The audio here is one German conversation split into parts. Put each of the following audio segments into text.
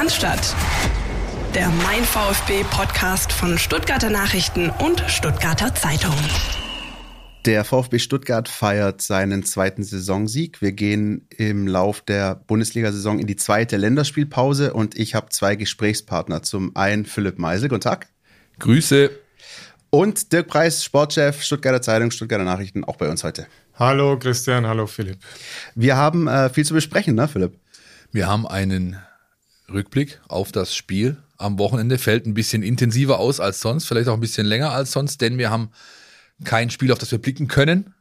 Cannstatt. Der Mein VfB Podcast von Stuttgarter Nachrichten und Stuttgarter Zeitung. Der VfB Stuttgart feiert seinen zweiten Saisonsieg. Wir gehen im Lauf der Bundesliga-Saison in die zweite Länderspielpause und ich habe zwei Gesprächspartner. Zum einen Philipp Meisel, guten Tag. Grüße. Und Dirk Preis, Sportchef, Stuttgarter Zeitung, Stuttgarter Nachrichten, auch bei uns heute. Hallo Christian, hallo Philipp. Wir haben äh, viel zu besprechen, ne Philipp? Wir haben einen Rückblick auf das Spiel am Wochenende. Fällt ein bisschen intensiver aus als sonst, vielleicht auch ein bisschen länger als sonst, denn wir haben kein Spiel, auf das wir blicken können,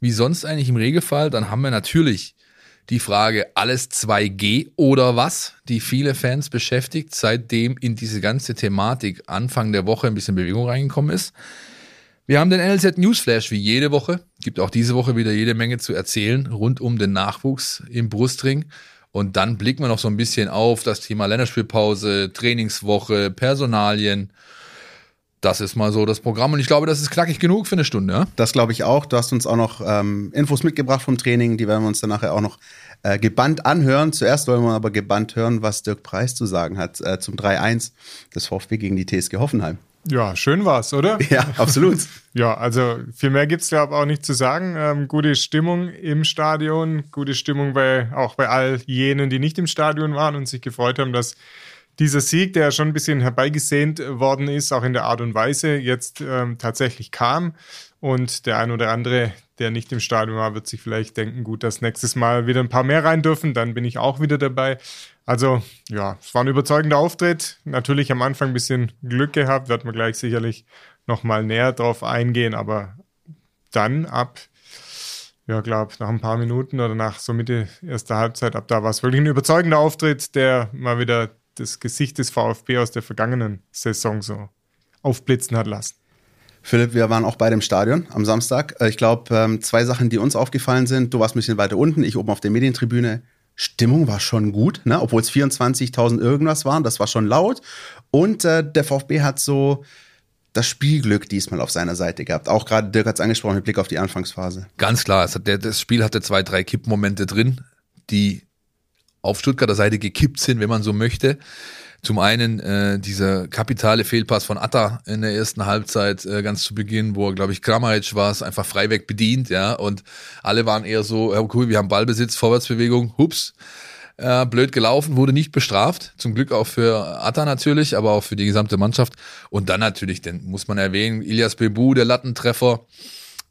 wie sonst eigentlich im Regelfall. Dann haben wir natürlich die Frage, alles 2G oder was, die viele Fans beschäftigt, seitdem in diese ganze Thematik Anfang der Woche ein bisschen Bewegung reingekommen ist. Wir haben den NLZ Newsflash wie jede Woche. Gibt auch diese Woche wieder jede Menge zu erzählen rund um den Nachwuchs im Brustring. Und dann blicken wir noch so ein bisschen auf das Thema Länderspielpause, Trainingswoche, Personalien. Das ist mal so das Programm und ich glaube, das ist knackig genug für eine Stunde. Ja? Das glaube ich auch. Du hast uns auch noch ähm, Infos mitgebracht vom Training, die werden wir uns dann nachher auch noch äh, gebannt anhören. Zuerst wollen wir aber gebannt hören, was Dirk Preis zu sagen hat äh, zum 3-1 des VfB gegen die TSG Hoffenheim. Ja, schön war's, oder? Ja, absolut. ja, also viel mehr gibt's glaube auch nicht zu sagen. Ähm, gute Stimmung im Stadion, gute Stimmung bei auch bei all jenen, die nicht im Stadion waren und sich gefreut haben, dass dieser Sieg, der schon ein bisschen herbeigesehnt worden ist, auch in der Art und Weise, jetzt ähm, tatsächlich kam. Und der ein oder andere, der nicht im Stadion war, wird sich vielleicht denken, gut, dass nächstes Mal wieder ein paar mehr rein dürfen, dann bin ich auch wieder dabei. Also ja, es war ein überzeugender Auftritt. Natürlich am Anfang ein bisschen Glück gehabt, wird man gleich sicherlich nochmal näher drauf eingehen, aber dann ab, ja, glaube nach ein paar Minuten oder nach so Mitte erster Halbzeit, ab da war es wirklich ein überzeugender Auftritt, der mal wieder das Gesicht des VfB aus der vergangenen Saison so aufblitzen hat lassen. Philipp, wir waren auch bei dem Stadion am Samstag. Äh, ich glaube, ähm, zwei Sachen, die uns aufgefallen sind. Du warst ein bisschen weiter unten, ich oben auf der Medientribüne. Stimmung war schon gut, ne? obwohl es 24.000 irgendwas waren. Das war schon laut. Und äh, der VfB hat so das Spielglück diesmal auf seiner Seite gehabt. Auch gerade Dirk hat es angesprochen mit Blick auf die Anfangsphase. Ganz klar, hat der, das Spiel hatte zwei, drei Kippmomente drin, die auf Stuttgarter Seite gekippt sind, wenn man so möchte. Zum einen äh, dieser kapitale Fehlpass von Atta in der ersten Halbzeit äh, ganz zu Beginn, wo er, glaube ich, Kramaric war es, einfach freiweg bedient, ja, und alle waren eher so, ja, cool, wir haben Ballbesitz, Vorwärtsbewegung, hups, äh, blöd gelaufen, wurde nicht bestraft, zum Glück auch für Atta natürlich, aber auch für die gesamte Mannschaft. Und dann natürlich, den muss man erwähnen, Ilias Bebu, der Lattentreffer,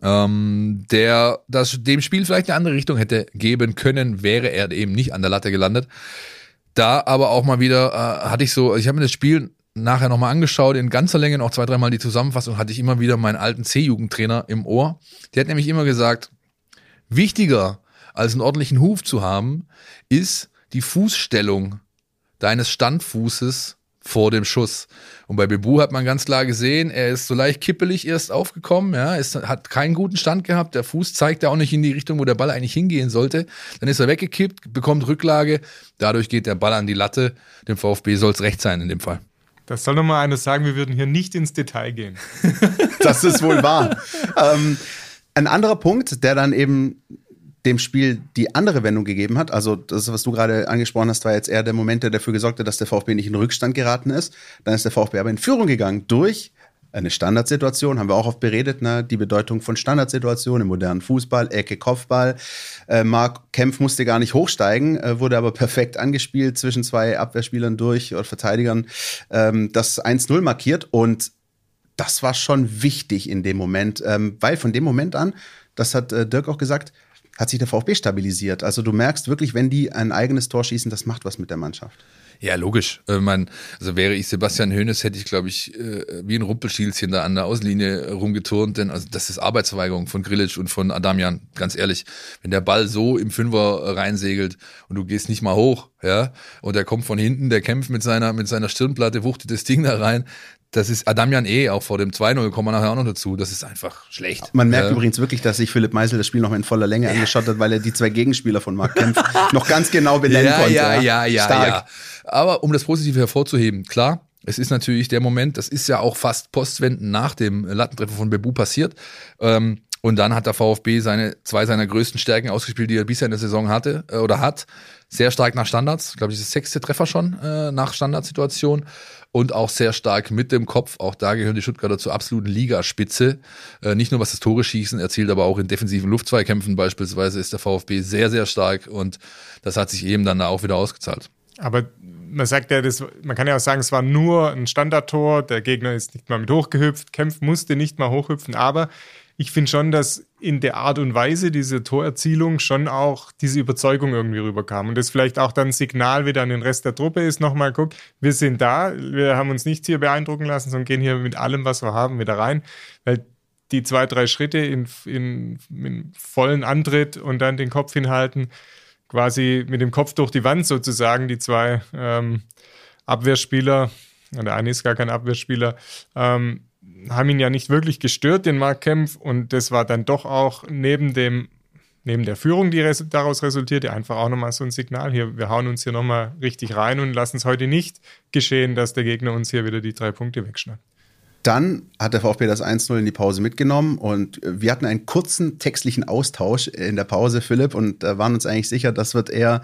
ähm, der das dem Spiel vielleicht eine andere Richtung hätte geben können, wäre er eben nicht an der Latte gelandet. Da aber auch mal wieder äh, hatte ich so, ich habe mir das Spiel nachher nochmal angeschaut, in ganzer Länge noch zwei, dreimal die Zusammenfassung, hatte ich immer wieder meinen alten C-Jugendtrainer im Ohr. Der hat nämlich immer gesagt, wichtiger als einen ordentlichen Huf zu haben, ist die Fußstellung deines Standfußes vor dem Schuss. Und bei Bebu hat man ganz klar gesehen, er ist so leicht kippelig erst aufgekommen, ja, ist, hat keinen guten Stand gehabt, der Fuß zeigt ja auch nicht in die Richtung, wo der Ball eigentlich hingehen sollte. Dann ist er weggekippt, bekommt Rücklage, dadurch geht der Ball an die Latte. Dem VfB soll es recht sein in dem Fall. Das soll nochmal einer sagen, wir würden hier nicht ins Detail gehen. das ist wohl wahr. ähm, ein anderer Punkt, der dann eben dem Spiel die andere Wendung gegeben hat. Also das, was du gerade angesprochen hast, war jetzt eher der Moment, der dafür gesorgt hat, dass der VfB nicht in Rückstand geraten ist. Dann ist der VfB aber in Führung gegangen durch eine Standardsituation, haben wir auch oft beredet, ne? die Bedeutung von Standardsituationen im modernen Fußball, Ecke, Kopfball. Äh, Marc Kempf musste gar nicht hochsteigen, äh, wurde aber perfekt angespielt zwischen zwei Abwehrspielern durch oder Verteidigern, ähm, das 1-0 markiert und das war schon wichtig in dem Moment, ähm, weil von dem Moment an, das hat äh, Dirk auch gesagt, hat sich der VfB stabilisiert. Also du merkst wirklich, wenn die ein eigenes Tor schießen, das macht was mit der Mannschaft. Ja, logisch. Äh, man, also wäre ich Sebastian Hoeneß, hätte ich, glaube ich, äh, wie ein Rumpelschielchen da an der Außenlinie rumgeturnt, denn also das ist Arbeitsverweigerung von Grilic und von Adamian, ganz ehrlich. Wenn der Ball so im Fünfer reinsegelt und du gehst nicht mal hoch, ja, und er kommt von hinten, der kämpft mit seiner, mit seiner Stirnplatte, wuchtet das Ding da rein, das ist Adamian eh auch vor dem 2-0, kommen wir nachher auch noch dazu. Das ist einfach schlecht. Man merkt äh, übrigens wirklich, dass sich Philipp Meisel das Spiel noch in voller Länge ja. angeschaut hat, weil er die zwei Gegenspieler von Marc Kempf noch ganz genau benennen ja, konnte. Ja, ja, ja, Stark. ja. Aber um das Positive hervorzuheben, klar, es ist natürlich der Moment, das ist ja auch fast postwendend nach dem Lattentreffer von Bebu passiert. Ähm, Und dann hat der VfB seine zwei seiner größten Stärken ausgespielt, die er bisher in der Saison hatte äh, oder hat. Sehr stark nach Standards, glaube ich, das sechste Treffer schon äh, nach Standardsituation und auch sehr stark mit dem Kopf. Auch da gehören die Stuttgarter zur absoluten Ligaspitze. Äh, nicht nur was das Tore schießen erzielt, aber auch in defensiven Luftzweikämpfen beispielsweise ist der VfB sehr, sehr stark und das hat sich eben dann auch wieder ausgezahlt. Aber man sagt ja, das, man kann ja auch sagen, es war nur ein Standardtor, der Gegner ist nicht mal mit hochgehüpft, Kempf musste nicht mal hochhüpfen, aber ich finde schon, dass in der Art und Weise diese Torerzielung schon auch diese Überzeugung irgendwie rüberkam. Und das vielleicht auch dann ein Signal wieder an den Rest der Truppe ist, nochmal guck, wir sind da, wir haben uns nicht hier beeindrucken lassen, sondern gehen hier mit allem, was wir haben, wieder rein. Weil die zwei, drei Schritte in, in, in vollen Antritt und dann den Kopf hinhalten, quasi mit dem Kopf durch die Wand sozusagen, die zwei ähm, Abwehrspieler, der eine ist gar kein Abwehrspieler, ähm, haben ihn ja nicht wirklich gestört, den Mark Kempf. Und das war dann doch auch neben dem, neben der Führung, die res daraus resultierte, einfach auch nochmal so ein Signal. Hier, wir hauen uns hier nochmal richtig rein und lassen es heute nicht geschehen, dass der Gegner uns hier wieder die drei Punkte wegschnappt. Dann hat der VfB das 1-0 in die Pause mitgenommen und wir hatten einen kurzen textlichen Austausch in der Pause, Philipp, und waren uns eigentlich sicher, das wird eher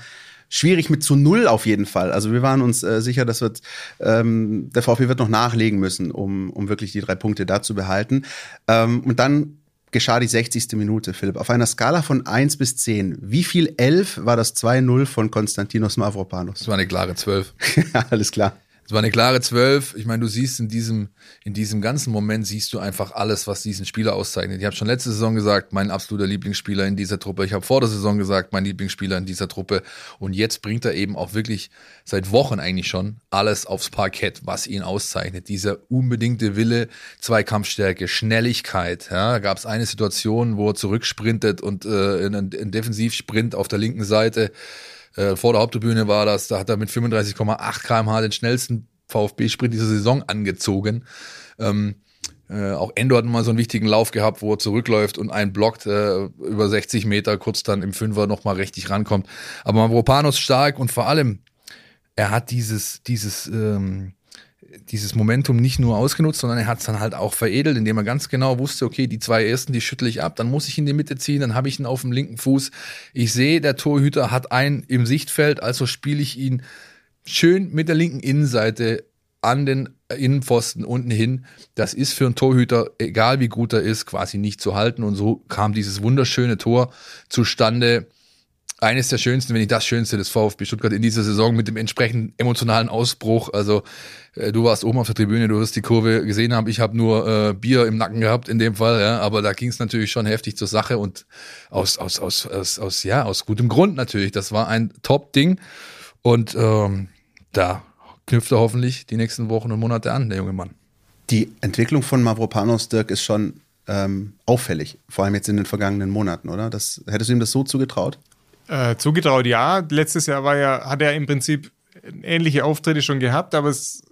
schwierig mit zu null auf jeden Fall. Also wir waren uns äh, sicher, dass wird, ähm, der VfB wird noch nachlegen müssen, um, um wirklich die drei Punkte da zu behalten. Ähm, und dann geschah die 60. Minute, Philipp. Auf einer Skala von 1 bis 10, wie viel 11 war das 2-0 von Konstantinos Mavropanos? Das war eine klare 12. Alles klar. Es war eine klare Zwölf. Ich meine, du siehst in diesem, in diesem ganzen Moment siehst du einfach alles, was diesen Spieler auszeichnet. Ich habe schon letzte Saison gesagt, mein absoluter Lieblingsspieler in dieser Truppe. Ich habe vor der Saison gesagt, mein Lieblingsspieler in dieser Truppe. Und jetzt bringt er eben auch wirklich seit Wochen eigentlich schon alles aufs Parkett, was ihn auszeichnet. Dieser unbedingte Wille, Zweikampfstärke, Schnelligkeit. Ja, gab es eine Situation, wo er zurücksprintet und äh, in einen Defensivsprint auf der linken Seite äh, vor der Haupttribüne war das, da hat er mit 35,8 kmh den schnellsten VfB-Sprint dieser Saison angezogen. Ähm, äh, auch Endo hat mal so einen wichtigen Lauf gehabt, wo er zurückläuft und einen blockt äh, über 60 Meter, kurz dann im Fünfer nochmal richtig rankommt. Aber Mavropanos stark und vor allem, er hat dieses, dieses, ähm, dieses Momentum nicht nur ausgenutzt, sondern er hat es dann halt auch veredelt, indem er ganz genau wusste, okay, die zwei ersten, die schüttle ich ab, dann muss ich in die Mitte ziehen, dann habe ich ihn auf dem linken Fuß. Ich sehe, der Torhüter hat einen im Sichtfeld, also spiele ich ihn schön mit der linken Innenseite an den Innenpfosten unten hin. Das ist für einen Torhüter, egal wie gut er ist, quasi nicht zu halten. Und so kam dieses wunderschöne Tor zustande eines der schönsten, wenn nicht das schönste des VfB Stuttgart in dieser Saison mit dem entsprechenden emotionalen Ausbruch. Also äh, du warst oben auf der Tribüne, du wirst die Kurve gesehen haben. Ich habe nur äh, Bier im Nacken gehabt in dem Fall, ja, aber da ging es natürlich schon heftig zur Sache und aus aus aus aus, aus ja aus gutem Grund natürlich. Das war ein Top-Ding und ähm, da knüpft er hoffentlich die nächsten Wochen und Monate an, der junge Mann. Die Entwicklung von Mavropanos Dirk ist schon ähm, auffällig, vor allem jetzt in den vergangenen Monaten, oder? Das, hättest du ihm das so zugetraut? Äh, zugetraut, ja. Letztes Jahr war ja, hat er im Prinzip ähnliche Auftritte schon gehabt, aber es,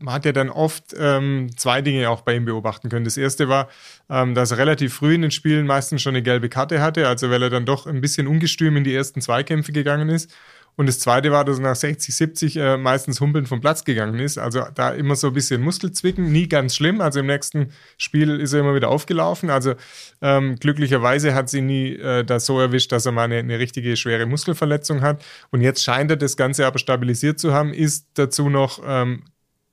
man hat ja dann oft ähm, zwei Dinge auch bei ihm beobachten können. Das erste war, ähm, dass er relativ früh in den Spielen meistens schon eine gelbe Karte hatte, also weil er dann doch ein bisschen ungestüm in die ersten Zweikämpfe gegangen ist. Und das zweite war, dass er nach 60, 70 äh, meistens humpeln vom Platz gegangen ist. Also da immer so ein bisschen Muskelzwicken, nie ganz schlimm. Also im nächsten Spiel ist er immer wieder aufgelaufen. Also ähm, glücklicherweise hat sie nie äh, das so erwischt, dass er mal eine, eine, richtige schwere Muskelverletzung hat. Und jetzt scheint er das Ganze aber stabilisiert zu haben, ist dazu noch ähm,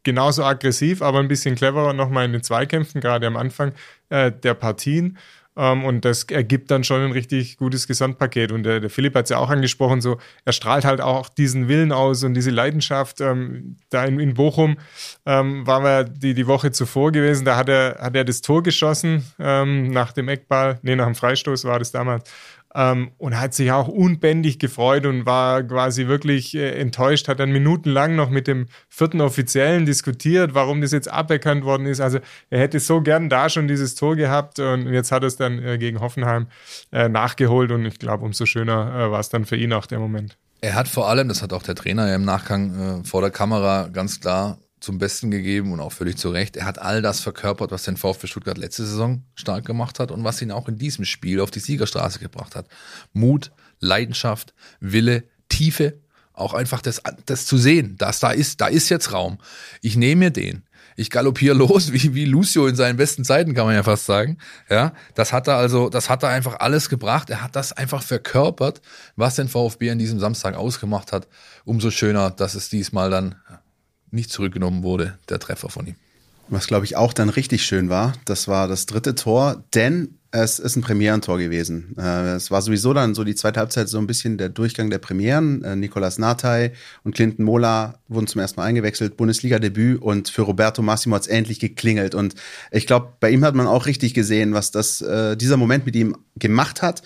genauso aggressiv, aber ein bisschen cleverer nochmal in den Zweikämpfen, gerade am Anfang äh, der Partien. Ähm, und das ergibt dann schon ein richtig gutes Gesamtpaket. Und der, der Philipp hat es ja auch angesprochen, so er strahlt halt auch diesen Willen aus und diese Leidenschaft. Ähm, da in, in Bochum ähm, waren wir die, die Woche zuvor gewesen, da hat er, hat er das Tor geschossen ähm, nach dem Eckball, nee, nach dem Freistoß war das damals. Ähm, und hat sich auch unbändig gefreut und war quasi wirklich äh, enttäuscht, hat dann minutenlang noch mit dem vierten Offiziellen diskutiert, warum das jetzt aberkannt worden ist. Also er hätte so gern da schon dieses Tor gehabt und jetzt hat er es dann äh, gegen Hoffenheim äh, nachgeholt und ich glaube, umso schöner äh, war es dann für ihn auch der Moment. Er hat vor allem, das hat auch der Trainer ja im Nachgang äh, vor der Kamera ganz klar zum Besten gegeben und auch völlig zu Recht. Er hat all das verkörpert, was den VfB Stuttgart letzte Saison stark gemacht hat und was ihn auch in diesem Spiel auf die Siegerstraße gebracht hat. Mut, Leidenschaft, Wille, Tiefe, auch einfach das, das zu sehen, dass da ist, da ist jetzt Raum. Ich nehme mir den. ich galoppiere los, wie, wie Lucio in seinen besten Zeiten, kann man ja fast sagen. Ja, das hat er also, das hat er einfach alles gebracht. Er hat das einfach verkörpert, was den VfB an diesem Samstag ausgemacht hat. Umso schöner, dass es diesmal dann nicht zurückgenommen wurde, der Treffer von ihm. Was, glaube ich, auch dann richtig schön war, das war das dritte Tor, denn es ist ein Premierentor gewesen. Äh, es war sowieso dann so die zweite Halbzeit so ein bisschen der Durchgang der Premieren. Äh, Nicolas Natay und Clinton Mola wurden zum ersten Mal eingewechselt, Bundesliga-Debüt und für Roberto Massimo hat es endlich geklingelt. Und ich glaube, bei ihm hat man auch richtig gesehen, was das, äh, dieser Moment mit ihm gemacht hat.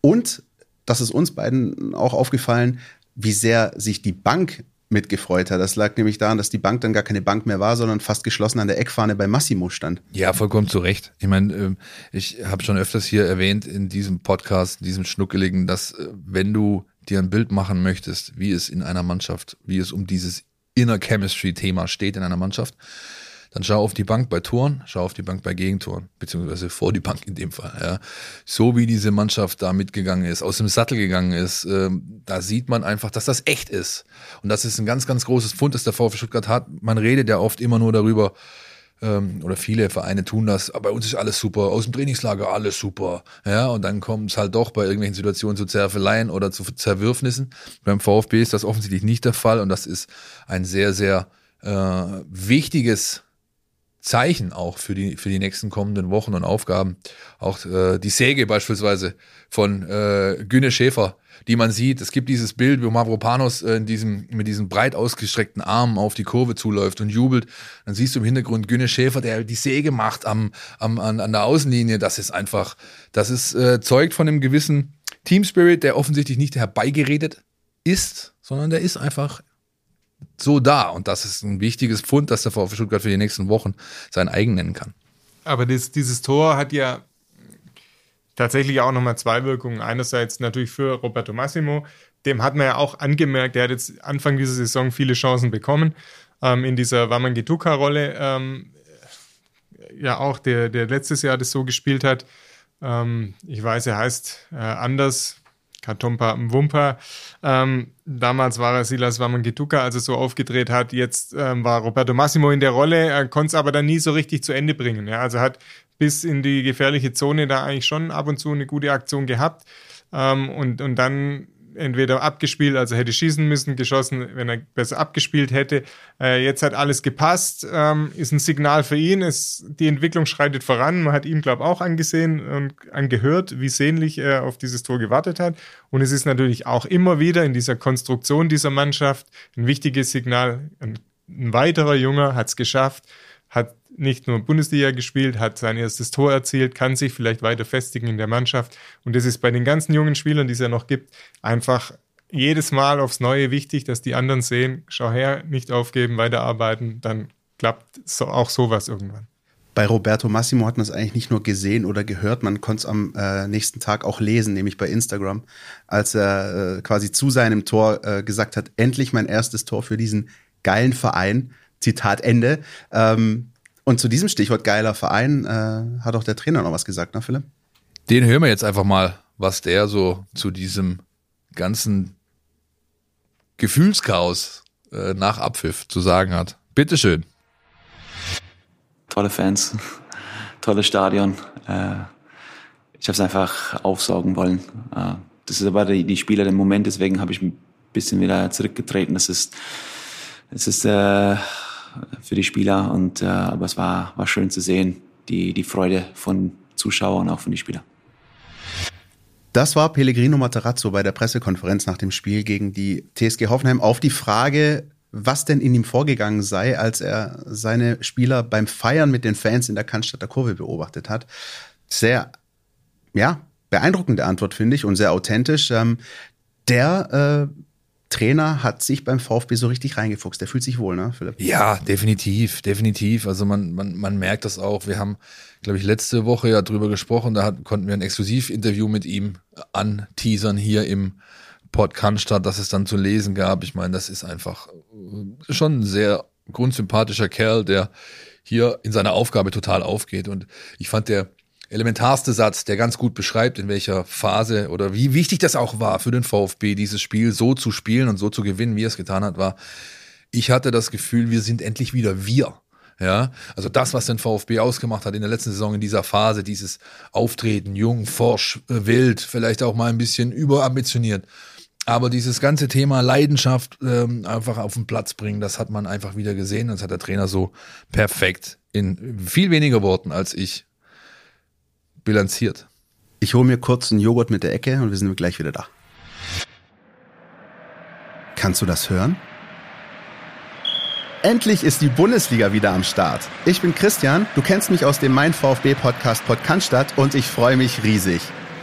Und das ist uns beiden auch aufgefallen, wie sehr sich die Bank mitgefreut hat. Das lag nämlich daran, dass die Bank dann gar keine Bank mehr war, sondern fast geschlossen an der Eckfahne bei Massimo stand. Ja, vollkommen zu Recht. Ich meine, ähm, ich habe schon öfters hier erwähnt in diesem Podcast, in diesem Schnuckeligen, dass äh, wenn du dir ein Bild machen möchtest, wie es in einer Mannschaft, wie es um dieses Inner Chemistry Thema steht in einer Mannschaft, dann schau auf die Bank bei Toren, schau auf die Bank bei Gegentoren, beziehungsweise vor die Bank in dem Fall. Ja. So wie diese Mannschaft da mitgegangen ist, aus dem Sattel gegangen ist, ähm, da sieht man einfach, dass das echt ist. Und das ist ein ganz, ganz großes Fund, das der VfB Stuttgart hat. Man redet ja oft immer nur darüber, ähm, oder viele Vereine tun das, aber bei uns ist alles super, aus dem Trainingslager alles super. Ja, und dann kommt es halt doch bei irgendwelchen Situationen zu Zerfeleien oder zu Zerwürfnissen. Beim VfB ist das offensichtlich nicht der Fall und das ist ein sehr, sehr äh, wichtiges Zeichen auch für die, für die nächsten kommenden Wochen und Aufgaben. Auch äh, die Säge beispielsweise von äh, Günne Schäfer, die man sieht. Es gibt dieses Bild, wo Mavropanos äh, in diesem, mit diesen breit ausgestreckten Armen auf die Kurve zuläuft und jubelt. Dann siehst du im Hintergrund Günne Schäfer, der die Säge macht am, am, an, an der Außenlinie. Das ist einfach, das ist äh, zeugt von einem gewissen Team Spirit, der offensichtlich nicht herbeigeredet ist, sondern der ist einfach so da. Und das ist ein wichtiges Pfund, dass der VfB Stuttgart für die nächsten Wochen sein eigen nennen kann. Aber das, dieses Tor hat ja tatsächlich auch nochmal zwei Wirkungen. Einerseits natürlich für Roberto Massimo, dem hat man ja auch angemerkt, der hat jetzt Anfang dieser Saison viele Chancen bekommen ähm, in dieser Wamangituka-Rolle. Ähm, ja, auch der, der letztes Jahr das so gespielt hat. Ähm, ich weiß, er heißt äh, anders, Katompa Mwumpa. Ähm, damals war er Silas Wamangituka, als er so aufgedreht hat. Jetzt ähm, war Roberto Massimo in der Rolle, er konnte es aber dann nie so richtig zu Ende bringen. Ja? Also hat bis in die gefährliche Zone da eigentlich schon ab und zu eine gute Aktion gehabt. Ähm, und, und dann entweder abgespielt, also hätte schießen müssen, geschossen, wenn er besser abgespielt hätte. Äh, jetzt hat alles gepasst, ähm, ist ein Signal für ihn. Es, die Entwicklung schreitet voran. Man hat ihm, glaube ich, auch angesehen und angehört, wie sehnlich er auf dieses Tor gewartet hat. Und es ist natürlich auch immer wieder in dieser Konstruktion dieser Mannschaft ein wichtiges Signal. Ein, ein weiterer Junge hat es geschafft, hat nicht nur Bundesliga gespielt, hat sein erstes Tor erzielt, kann sich vielleicht weiter festigen in der Mannschaft. Und das ist bei den ganzen jungen Spielern, die es ja noch gibt, einfach jedes Mal aufs Neue wichtig, dass die anderen sehen, schau her, nicht aufgeben, weiterarbeiten, dann klappt so, auch sowas irgendwann. Bei Roberto Massimo hat man es eigentlich nicht nur gesehen oder gehört, man konnte es am äh, nächsten Tag auch lesen, nämlich bei Instagram, als er äh, quasi zu seinem Tor äh, gesagt hat, endlich mein erstes Tor für diesen geilen Verein. Zitat Ende. Ähm, und zu diesem Stichwort geiler Verein äh, hat auch der Trainer noch was gesagt, ne, Philipp? Den hören wir jetzt einfach mal, was der so zu diesem ganzen Gefühlschaos äh, nach Abpfiff zu sagen hat. Bitteschön. Tolle Fans, tolles Stadion. Äh, ich habe es einfach aufsaugen wollen. Äh, das ist aber die, die Spieler im Moment, deswegen habe ich ein bisschen wieder zurückgetreten. Das ist, es ist äh, für die Spieler. Und, äh, aber es war, war schön zu sehen, die, die Freude von Zuschauern auch von den Spielern. Das war Pellegrino Materazzo bei der Pressekonferenz nach dem Spiel gegen die TSG Hoffenheim auf die Frage, was denn in ihm vorgegangen sei, als er seine Spieler beim Feiern mit den Fans in der Cannstatter Kurve beobachtet hat. Sehr, ja, beeindruckende Antwort, finde ich, und sehr authentisch. Ähm, der äh, Trainer hat sich beim VfB so richtig reingefuchst. Der fühlt sich wohl, ne, Philipp? Ja, definitiv, definitiv. Also man, man, man merkt das auch. Wir haben, glaube ich, letzte Woche ja drüber gesprochen. Da hat, konnten wir ein Exklusivinterview mit ihm anteasern hier im Port Cannstatt, das es dann zu lesen gab. Ich meine, das ist einfach äh, schon ein sehr grundsympathischer Kerl, der hier in seiner Aufgabe total aufgeht. Und ich fand der elementarste Satz, der ganz gut beschreibt, in welcher Phase oder wie wichtig das auch war für den VfB, dieses Spiel so zu spielen und so zu gewinnen, wie er es getan hat, war, ich hatte das Gefühl, wir sind endlich wieder wir. Ja, also das, was den VfB ausgemacht hat in der letzten Saison in dieser Phase, dieses Auftreten, jung, forsch, äh, wild, vielleicht auch mal ein bisschen überambitioniert. Aber dieses ganze Thema Leidenschaft ähm, einfach auf den Platz bringen, das hat man einfach wieder gesehen. Das hat der Trainer so perfekt in viel weniger Worten als ich bilanziert. Ich hole mir kurz einen Joghurt mit der Ecke und wir sind gleich wieder da. Kannst du das hören? Endlich ist die Bundesliga wieder am Start. Ich bin Christian, du kennst mich aus dem Mein VfB Podcast Podcast und ich freue mich riesig.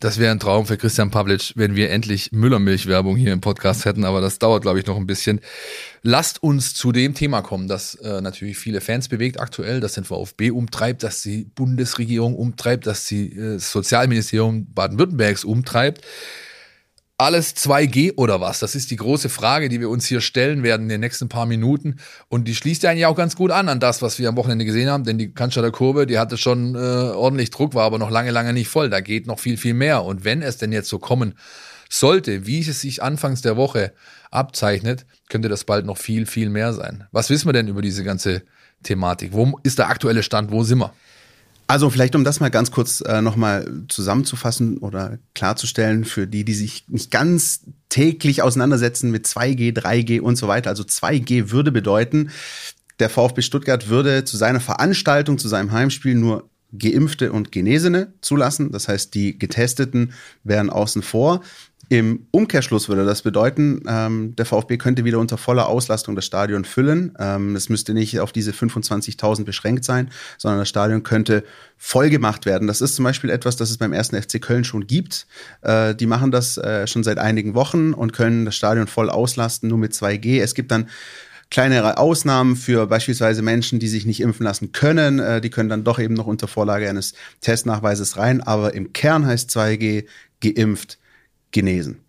Das wäre ein Traum für Christian Pavlic, wenn wir endlich Müllermilch-Werbung hier im Podcast hätten, aber das dauert, glaube ich, noch ein bisschen. Lasst uns zu dem Thema kommen, das äh, natürlich viele Fans bewegt aktuell, das den VfB umtreibt, das die Bundesregierung umtreibt, das die äh, Sozialministerium Baden-Württembergs umtreibt alles 2G oder was? Das ist die große Frage, die wir uns hier stellen werden in den nächsten paar Minuten. Und die schließt ja eigentlich auch ganz gut an an das, was wir am Wochenende gesehen haben. Denn die Cannstatter Kurve, die hatte schon äh, ordentlich Druck, war aber noch lange, lange nicht voll. Da geht noch viel, viel mehr. Und wenn es denn jetzt so kommen sollte, wie es sich anfangs der Woche abzeichnet, könnte das bald noch viel, viel mehr sein. Was wissen wir denn über diese ganze Thematik? Wo ist der aktuelle Stand? Wo sind wir? Also vielleicht, um das mal ganz kurz äh, nochmal zusammenzufassen oder klarzustellen für die, die sich nicht ganz täglich auseinandersetzen mit 2G, 3G und so weiter. Also 2G würde bedeuten, der VfB Stuttgart würde zu seiner Veranstaltung, zu seinem Heimspiel nur Geimpfte und Genesene zulassen. Das heißt, die Getesteten wären außen vor. Im Umkehrschluss würde das bedeuten, ähm, der VfB könnte wieder unter voller Auslastung das Stadion füllen. Ähm, es müsste nicht auf diese 25.000 beschränkt sein, sondern das Stadion könnte voll gemacht werden. Das ist zum Beispiel etwas, das es beim ersten FC Köln schon gibt. Äh, die machen das äh, schon seit einigen Wochen und können das Stadion voll auslasten, nur mit 2G. Es gibt dann kleinere Ausnahmen für beispielsweise Menschen, die sich nicht impfen lassen können. Äh, die können dann doch eben noch unter Vorlage eines Testnachweises rein. Aber im Kern heißt 2G geimpft genesen.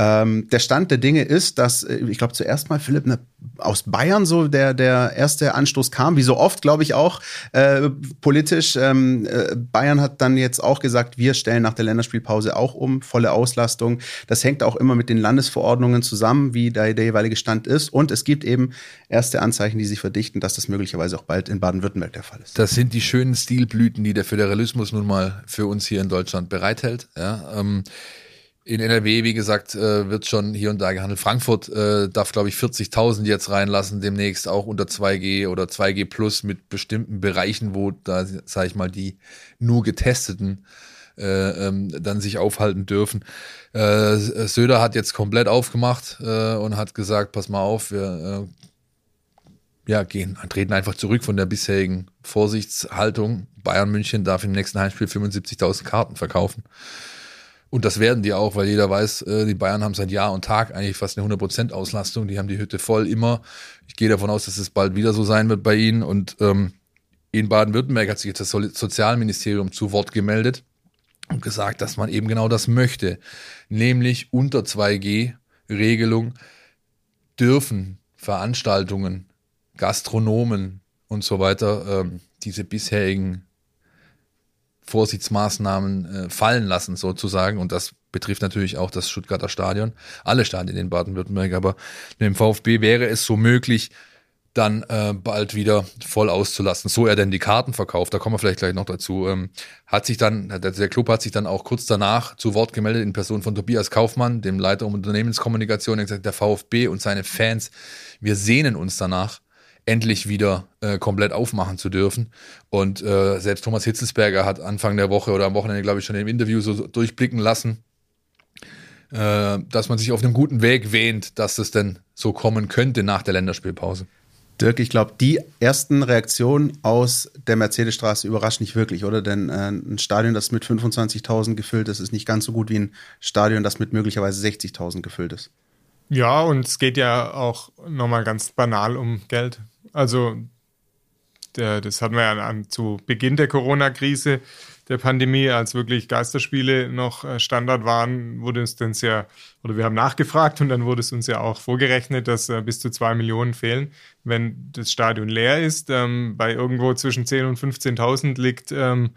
Ähm, der Stand der Dinge ist, dass äh, ich glaube zuerst mal Philipp ne, aus Bayern so der der erste Anstoß kam, wie so oft glaube ich auch äh, politisch. Ähm, äh, Bayern hat dann jetzt auch gesagt, wir stellen nach der Länderspielpause auch um volle Auslastung. Das hängt auch immer mit den Landesverordnungen zusammen, wie der, der jeweilige Stand ist. Und es gibt eben erste Anzeichen, die sich verdichten, dass das möglicherweise auch bald in Baden-Württemberg der Fall ist. Das sind die schönen Stilblüten, die der Föderalismus nun mal für uns hier in Deutschland bereithält. Ja, ähm, in NRW, wie gesagt, äh, wird schon hier und da gehandelt. Frankfurt äh, darf, glaube ich, 40.000 jetzt reinlassen, demnächst auch unter 2G oder 2G Plus mit bestimmten Bereichen, wo da, sage ich mal, die nur Getesteten äh, ähm, dann sich aufhalten dürfen. Äh, Söder hat jetzt komplett aufgemacht äh, und hat gesagt, pass mal auf, wir äh, ja, gehen, treten einfach zurück von der bisherigen Vorsichtshaltung. Bayern München darf im nächsten Heimspiel 75.000 Karten verkaufen. Und das werden die auch, weil jeder weiß, äh, die Bayern haben seit Jahr und Tag eigentlich fast eine 100% Auslastung. Die haben die Hütte voll immer. Ich gehe davon aus, dass es bald wieder so sein wird bei ihnen. Und ähm, in Baden-Württemberg hat sich jetzt das Sozialministerium zu Wort gemeldet und gesagt, dass man eben genau das möchte. Nämlich unter 2G-Regelung dürfen Veranstaltungen, Gastronomen und so weiter ähm, diese bisherigen Vorsichtsmaßnahmen äh, fallen lassen, sozusagen. Und das betrifft natürlich auch das Stuttgarter Stadion, alle Stadien in Baden-Württemberg. Aber mit dem VfB wäre es so möglich, dann äh, bald wieder voll auszulassen. So er denn die Karten verkauft, da kommen wir vielleicht gleich noch dazu. Ähm, hat sich dann, der, der Club hat sich dann auch kurz danach zu Wort gemeldet in Person von Tobias Kaufmann, dem Leiter um Unternehmenskommunikation, er gesagt, der VfB und seine Fans, wir sehnen uns danach, endlich wieder äh, komplett aufmachen zu dürfen. Und äh, selbst Thomas Hitzelsberger hat Anfang der Woche oder am Wochenende, glaube ich, schon im Interview so durchblicken lassen, äh, dass man sich auf einem guten Weg wähnt, dass es denn so kommen könnte nach der Länderspielpause. Dirk, ich glaube, die ersten Reaktionen aus der Mercedesstraße überraschen nicht wirklich, oder? Denn äh, ein Stadion, das mit 25.000 gefüllt ist, ist nicht ganz so gut wie ein Stadion, das mit möglicherweise 60.000 gefüllt ist. Ja, und es geht ja auch nochmal ganz banal um Geld. Also, der, das hatten wir ja an, zu Beginn der Corona-Krise. der Pandemie, als wirklich Geisterspiele noch äh, Standard waren, wurde es dann sehr, oder wir haben nachgefragt und dann wurde es uns ja auch vorgerechnet, dass äh, bis zu zwei Millionen fehlen, wenn das Stadion leer ist. Ähm, bei irgendwo zwischen 10.000 und 15.000 liegt ähm,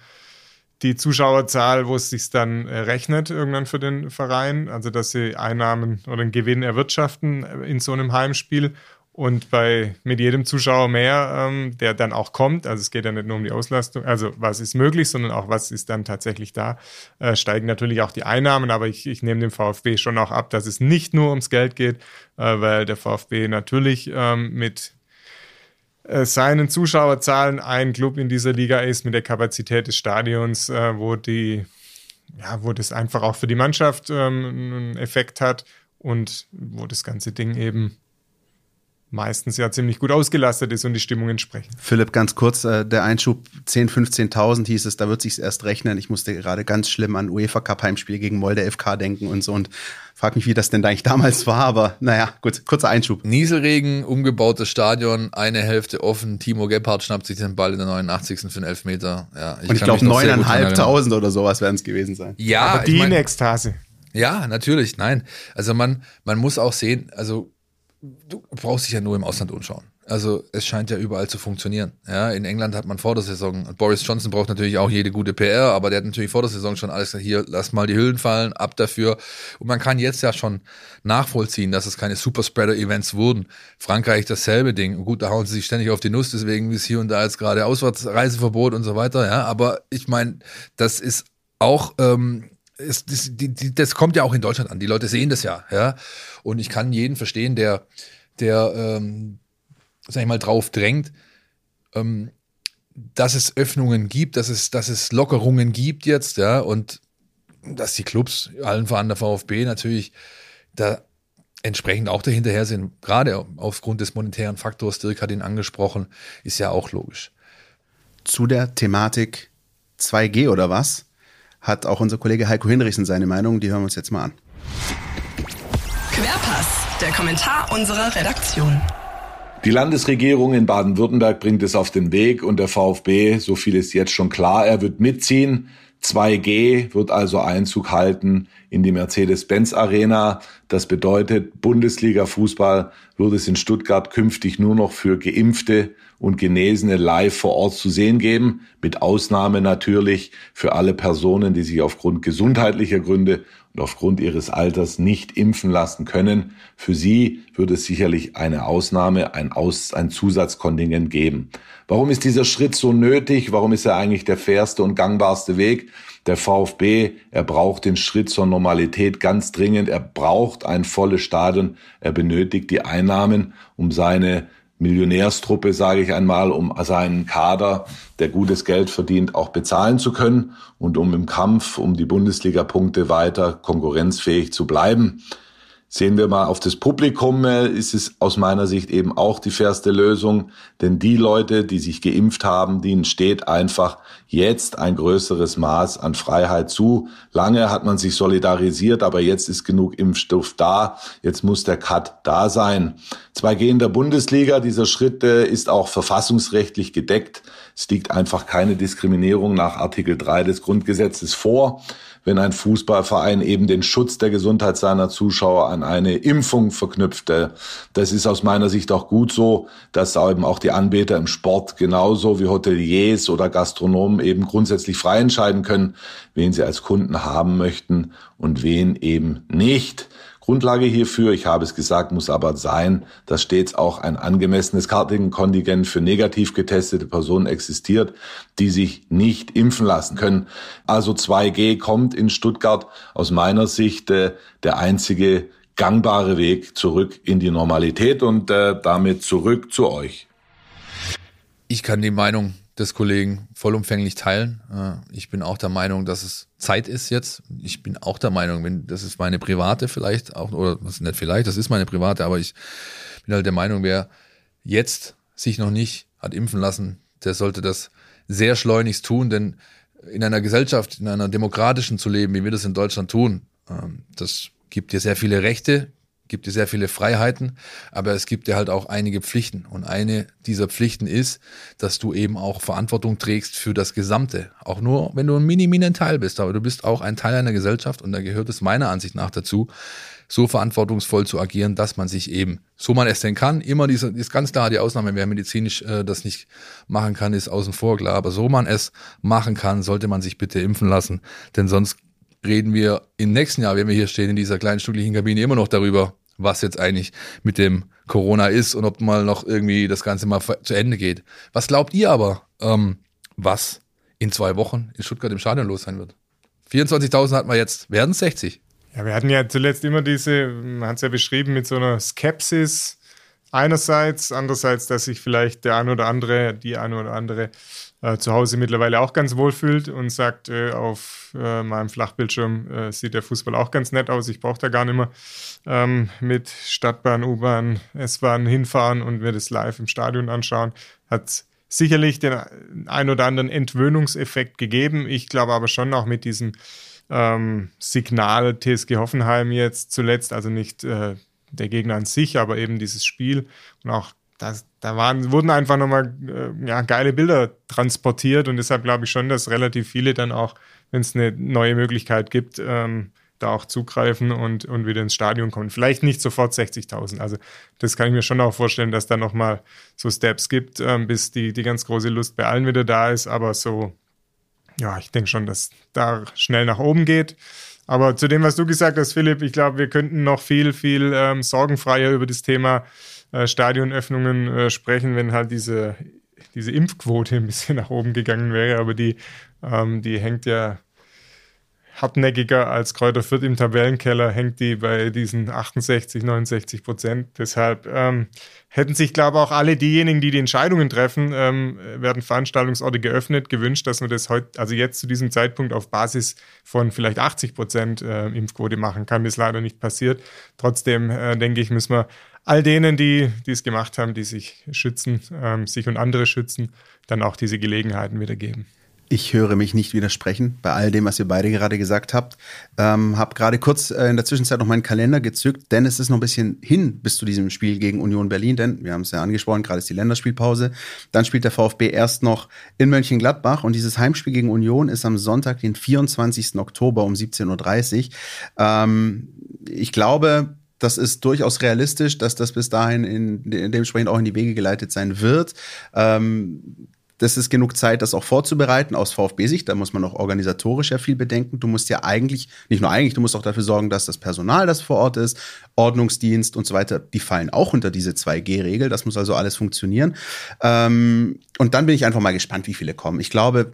die Zuschauerzahl, wo es sich dann äh, rechnet, irgendwann für den Verein, also dass sie Einnahmen oder einen Gewinn erwirtschaften äh, in so einem Heimspiel. Und bei mit jedem Zuschauer mehr, ähm, der dann auch kommt, also es geht ja nicht nur um die Auslastung, also was ist möglich, sondern auch was ist dann tatsächlich da, äh, steigen natürlich auch die Einnahmen. Aber ich, ich nehme dem VfB schon auch ab, dass es nicht nur ums Geld geht, äh, weil der VfB natürlich ähm, mit seinen Zuschauerzahlen ein Club in dieser Liga ist mit der Kapazität des Stadions, äh, wo die, ja, wo das einfach auch für die Mannschaft ähm, einen Effekt hat und wo das ganze Ding eben meistens ja ziemlich gut ausgelastet ist und die Stimmung entsprechend. Philipp, ganz kurz, äh, der Einschub 10, 15.000 hieß es, da wird sich erst rechnen. Ich musste gerade ganz schlimm an UEFA Cup Heimspiel gegen Molde FK denken und so und frag mich, wie das denn eigentlich damals war, aber naja, gut, kurzer Einschub. Nieselregen, umgebautes Stadion, eine Hälfte offen, Timo Gebhardt schnappt sich den Ball in der 89. für einen Elfmeter. Ja, ich und ich glaube, neuneinhalbtausend oder sowas werden es gewesen sein. Ja, aber die ich mein, in Ekstase. Ja, natürlich, nein. Also man, man muss auch sehen, also du brauchst dich ja nur im Ausland umschauen. Also es scheint ja überall zu funktionieren. Ja, in England hat man vor der Saison, Boris Johnson braucht natürlich auch jede gute PR, aber der hat natürlich vor der Saison schon alles hier, lass mal die Hüllen fallen, ab dafür. Und man kann jetzt ja schon nachvollziehen, dass es keine Superspreader-Events wurden. Frankreich dasselbe Ding. Gut, da hauen sie sich ständig auf die Nuss, deswegen ist hier und da jetzt gerade Auswärtsreiseverbot und so weiter. Ja, aber ich meine, das ist auch ähm, es, das, die, das kommt ja auch in Deutschland an. Die Leute sehen das ja, ja. Und ich kann jeden verstehen, der, der, ähm, sag ich mal, drauf drängt, ähm, dass es Öffnungen gibt, dass es, dass es Lockerungen gibt jetzt, ja, und dass die Clubs, allen voran der VfB natürlich, da entsprechend auch dahinterher sind, gerade aufgrund des monetären Faktors, Dirk hat ihn angesprochen, ist ja auch logisch. Zu der Thematik 2G oder was? hat auch unser Kollege Heiko Hinrichsen seine Meinung. Die hören wir uns jetzt mal an. Querpass, der Kommentar unserer Redaktion. Die Landesregierung in Baden-Württemberg bringt es auf den Weg und der VfB, so viel ist jetzt schon klar, er wird mitziehen. 2G wird also Einzug halten in die Mercedes-Benz Arena. Das bedeutet, Bundesliga-Fußball wird es in Stuttgart künftig nur noch für Geimpfte und Genesene live vor Ort zu sehen geben, mit Ausnahme natürlich für alle Personen, die sich aufgrund gesundheitlicher Gründe und aufgrund ihres Alters nicht impfen lassen können. Für sie wird es sicherlich eine Ausnahme, ein, Aus, ein Zusatzkontingent geben. Warum ist dieser Schritt so nötig? Warum ist er eigentlich der fairste und gangbarste Weg? Der VfB, er braucht den Schritt zur Normalität ganz dringend. Er braucht ein volles Stadion. Er benötigt die Einnahmen, um seine Millionärstruppe, sage ich einmal, um seinen Kader, der gutes Geld verdient, auch bezahlen zu können und um im Kampf um die Bundesliga-Punkte weiter konkurrenzfähig zu bleiben. Sehen wir mal auf das Publikum, ist es aus meiner Sicht eben auch die fairste Lösung. Denn die Leute, die sich geimpft haben, denen steht einfach jetzt ein größeres Maß an Freiheit zu. Lange hat man sich solidarisiert, aber jetzt ist genug Impfstoff da. Jetzt muss der Cut da sein. 2G in der Bundesliga, dieser Schritt äh, ist auch verfassungsrechtlich gedeckt. Es liegt einfach keine Diskriminierung nach Artikel 3 des Grundgesetzes vor wenn ein Fußballverein eben den Schutz der Gesundheit seiner Zuschauer an eine Impfung verknüpft. Das ist aus meiner Sicht auch gut so, dass eben auch die Anbieter im Sport genauso wie Hoteliers oder Gastronomen eben grundsätzlich frei entscheiden können, wen sie als Kunden haben möchten und wen eben nicht. Grundlage hierfür, ich habe es gesagt, muss aber sein, dass stets auch ein angemessenes Kartenkontingent für negativ getestete Personen existiert, die sich nicht impfen lassen können. Also 2G kommt in Stuttgart aus meiner Sicht äh, der einzige gangbare Weg zurück in die Normalität und äh, damit zurück zu euch. Ich kann die Meinung des Kollegen vollumfänglich teilen. Äh, ich bin auch der Meinung, dass es Zeit ist jetzt. Ich bin auch der Meinung, wenn das ist meine private vielleicht auch oder was nicht vielleicht, das ist meine private, aber ich bin halt der Meinung, wer jetzt sich noch nicht hat impfen lassen, der sollte das sehr schleunigst tun, denn in einer Gesellschaft, in einer demokratischen zu leben, wie wir das in Deutschland tun, ähm, das gibt dir sehr viele Rechte, gibt dir sehr viele Freiheiten, aber es gibt dir halt auch einige Pflichten. Und eine dieser Pflichten ist, dass du eben auch Verantwortung trägst für das Gesamte. Auch nur, wenn du ein mini-mini Teil bist, aber du bist auch ein Teil einer Gesellschaft und da gehört es meiner Ansicht nach dazu, so verantwortungsvoll zu agieren, dass man sich eben, so man es denn kann, immer diese, ist ganz klar, die Ausnahme, wer medizinisch äh, das nicht machen kann, ist außen vor klar, aber so man es machen kann, sollte man sich bitte impfen lassen, denn sonst reden wir im nächsten Jahr, wenn wir hier stehen in dieser kleinen stücklichen Kabine, immer noch darüber, was jetzt eigentlich mit dem Corona ist und ob mal noch irgendwie das Ganze mal zu Ende geht. Was glaubt ihr aber, ähm, was in zwei Wochen in Stuttgart im Stadion los sein wird? 24.000 hatten wir jetzt, werden es 60? Ja, wir hatten ja zuletzt immer diese, man hat es ja beschrieben, mit so einer Skepsis einerseits, andererseits, dass sich vielleicht der ein oder andere, die eine oder andere äh, zu Hause mittlerweile auch ganz wohl fühlt und sagt, äh, auf äh, meinem Flachbildschirm äh, sieht der Fußball auch ganz nett aus, ich brauche da gar nicht mehr ähm, mit Stadtbahn, U-Bahn, S-Bahn hinfahren und mir das live im Stadion anschauen. Hat sicherlich den ein oder anderen Entwöhnungseffekt gegeben. Ich glaube aber schon auch mit diesem ähm, Signal TSG Hoffenheim jetzt zuletzt, also nicht äh, der Gegner an sich, aber eben dieses Spiel und auch das, da waren, wurden einfach nochmal äh, ja, geile Bilder transportiert und deshalb glaube ich schon, dass relativ viele dann auch, wenn es eine neue Möglichkeit gibt, ähm, da auch zugreifen und, und wieder ins Stadion kommen. Vielleicht nicht sofort 60.000. Also das kann ich mir schon auch vorstellen, dass da nochmal so Steps gibt, ähm, bis die, die ganz große Lust bei allen wieder da ist. Aber so ja, ich denke schon, dass da schnell nach oben geht. Aber zu dem, was du gesagt hast, Philipp, ich glaube, wir könnten noch viel, viel ähm, sorgenfreier über das Thema äh, Stadionöffnungen äh, sprechen, wenn halt diese, diese Impfquote ein bisschen nach oben gegangen wäre. Aber die, ähm, die hängt ja hartnäckiger als Kräuter Fürth im Tabellenkeller, hängt die bei diesen 68, 69 Prozent. Deshalb ähm, hätten sich, glaube ich, auch alle diejenigen, die die Entscheidungen treffen, ähm, werden Veranstaltungsorte geöffnet, gewünscht, dass man das heute, also jetzt zu diesem Zeitpunkt auf Basis von vielleicht 80 Prozent äh, Impfquote machen kann. Das ist leider nicht passiert. Trotzdem äh, denke ich, müssen wir all denen, die es gemacht haben, die sich schützen, ähm, sich und andere schützen, dann auch diese Gelegenheiten wieder geben. Ich höre mich nicht widersprechen bei all dem, was ihr beide gerade gesagt habt. Ähm, habe gerade kurz äh, in der Zwischenzeit noch meinen Kalender gezückt, denn es ist noch ein bisschen hin bis zu diesem Spiel gegen Union Berlin, denn wir haben es ja angesprochen, gerade ist die Länderspielpause. Dann spielt der VfB erst noch in Mönchengladbach und dieses Heimspiel gegen Union ist am Sonntag, den 24. Oktober um 17.30 Uhr. Ähm, ich glaube, das ist durchaus realistisch, dass das bis dahin in, in dementsprechend auch in die Wege geleitet sein wird. Ähm, das ist genug Zeit, das auch vorzubereiten aus VfB-Sicht. Da muss man auch organisatorisch ja viel bedenken. Du musst ja eigentlich, nicht nur eigentlich, du musst auch dafür sorgen, dass das Personal, das vor Ort ist, Ordnungsdienst und so weiter, die fallen auch unter diese 2G-Regel. Das muss also alles funktionieren. Ähm, und dann bin ich einfach mal gespannt, wie viele kommen. Ich glaube,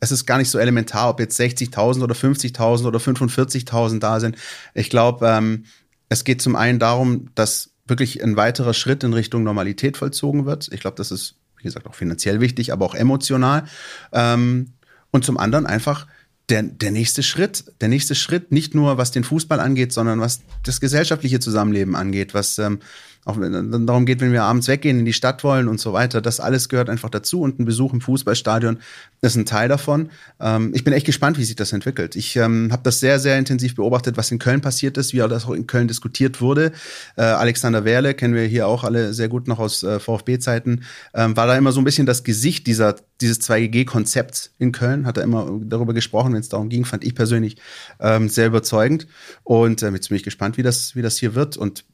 es ist gar nicht so elementar, ob jetzt 60.000 oder 50.000 oder 45.000 da sind. Ich glaube, ähm, es geht zum einen darum, dass wirklich ein weiterer Schritt in Richtung Normalität vollzogen wird. Ich glaube, das ist wie gesagt, auch finanziell wichtig, aber auch emotional. Ähm, und zum anderen einfach der, der nächste Schritt, der nächste Schritt, nicht nur was den Fußball angeht, sondern was das gesellschaftliche Zusammenleben angeht, was ähm, auch wenn darum geht, wenn wir abends weggehen, in die Stadt wollen und so weiter. Das alles gehört einfach dazu und ein Besuch im Fußballstadion ist ein Teil davon. Ähm, ich bin echt gespannt, wie sich das entwickelt. Ich ähm, habe das sehr, sehr intensiv beobachtet, was in Köln passiert ist, wie das auch in Köln diskutiert wurde. Äh, Alexander Werle, kennen wir hier auch alle sehr gut noch aus äh, VfB-Zeiten, ähm, war da immer so ein bisschen das Gesicht dieser, dieses 2G-Konzepts in Köln, hat er immer darüber gesprochen, wenn es darum ging, fand ich persönlich ähm, sehr überzeugend. Und äh, jetzt bin ich gespannt, wie das, wie das hier wird. Und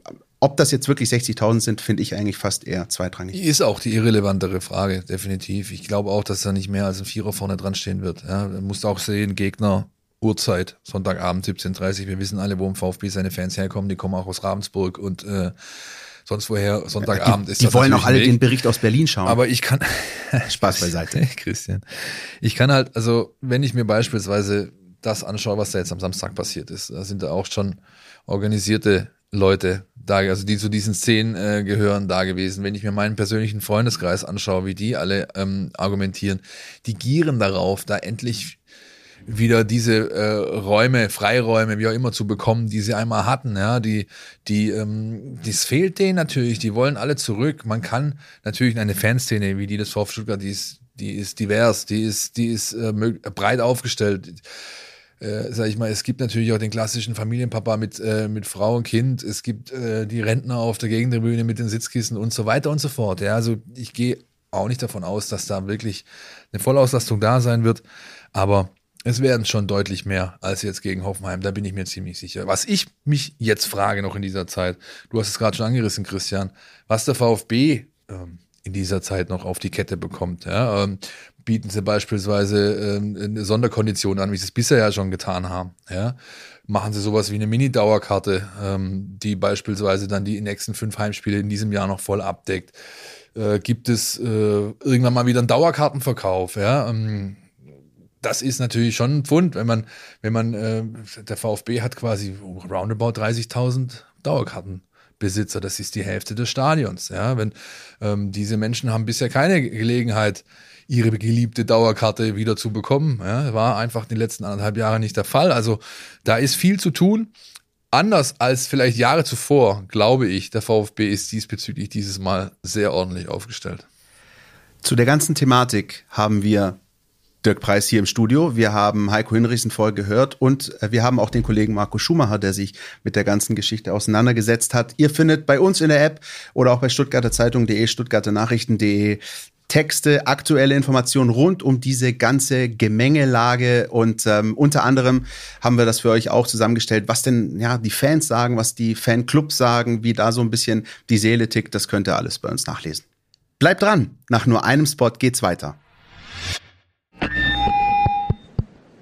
ob das jetzt wirklich 60.000 sind, finde ich eigentlich fast eher zweitrangig. Ist auch die irrelevantere Frage, definitiv. Ich glaube auch, dass da nicht mehr als ein Vierer vorne dran stehen wird. Ja, du musst auch sehen, Gegner, Uhrzeit, Sonntagabend 17.30 Uhr. Wir wissen alle, wo im VfB seine Fans herkommen. Die kommen auch aus Ravensburg und äh, sonst woher Sonntagabend die, ist. Die wollen auch alle den Bericht aus Berlin schauen. Aber ich kann. Spaß beiseite. Christian. Ich kann halt, also, wenn ich mir beispielsweise das anschaue, was da jetzt am Samstag passiert ist, da sind da auch schon organisierte Leute da, also die zu diesen Szenen äh, gehören, da gewesen. Wenn ich mir meinen persönlichen Freundeskreis anschaue, wie die alle ähm, argumentieren, die gieren darauf, da endlich wieder diese äh, Räume, Freiräume, wie auch immer zu bekommen, die sie einmal hatten. Ja, die, die, ähm, das fehlt denen natürlich. Die wollen alle zurück. Man kann natürlich eine Fanszene wie die des VfB Stuttgart, die ist, die ist divers, die ist, die ist äh, breit aufgestellt äh, sag ich mal, es gibt natürlich auch den klassischen Familienpapa mit, äh, mit Frau und Kind, es gibt äh, die Rentner auf der Gegentribüne mit den Sitzkissen und so weiter und so fort. Ja, also ich gehe auch nicht davon aus, dass da wirklich eine Vollauslastung da sein wird, aber es werden schon deutlich mehr als jetzt gegen Hoffenheim, da bin ich mir ziemlich sicher. Was ich mich jetzt frage noch in dieser Zeit, du hast es gerade schon angerissen, Christian, was der VfB ähm, in dieser Zeit noch auf die Kette bekommt. Ja? Ähm, bieten sie beispielsweise ähm, eine Sonderkondition an, wie sie es bisher ja schon getan haben. Ja? Machen sie sowas wie eine Mini-Dauerkarte, ähm, die beispielsweise dann die nächsten fünf Heimspiele in diesem Jahr noch voll abdeckt. Äh, gibt es äh, irgendwann mal wieder einen Dauerkartenverkauf? Ja? Ähm, das ist natürlich schon ein Pfund, wenn man, wenn man, äh, der VfB hat quasi roundabout 30.000 Dauerkarten. Besitzer, das ist die Hälfte des Stadions. Ja, wenn ähm, diese Menschen haben bisher keine Gelegenheit, ihre geliebte Dauerkarte wieder zu bekommen. Ja, war einfach in den letzten anderthalb Jahren nicht der Fall. Also da ist viel zu tun. Anders als vielleicht Jahre zuvor, glaube ich, der VfB ist diesbezüglich dieses Mal sehr ordentlich aufgestellt. Zu der ganzen Thematik haben wir Dirk Preis hier im Studio. Wir haben Heiko Hinrichsen voll gehört und äh, wir haben auch den Kollegen Marco Schumacher, der sich mit der ganzen Geschichte auseinandergesetzt hat. Ihr findet bei uns in der App oder auch bei Stuttgarter Zeitung.de, Stuttgarter Nachrichten.de Texte, aktuelle Informationen rund um diese ganze Gemengelage und ähm, unter anderem haben wir das für euch auch zusammengestellt, was denn ja die Fans sagen, was die Fanclubs sagen, wie da so ein bisschen die Seele tickt, das könnt ihr alles bei uns nachlesen. Bleibt dran, nach nur einem Spot geht's weiter.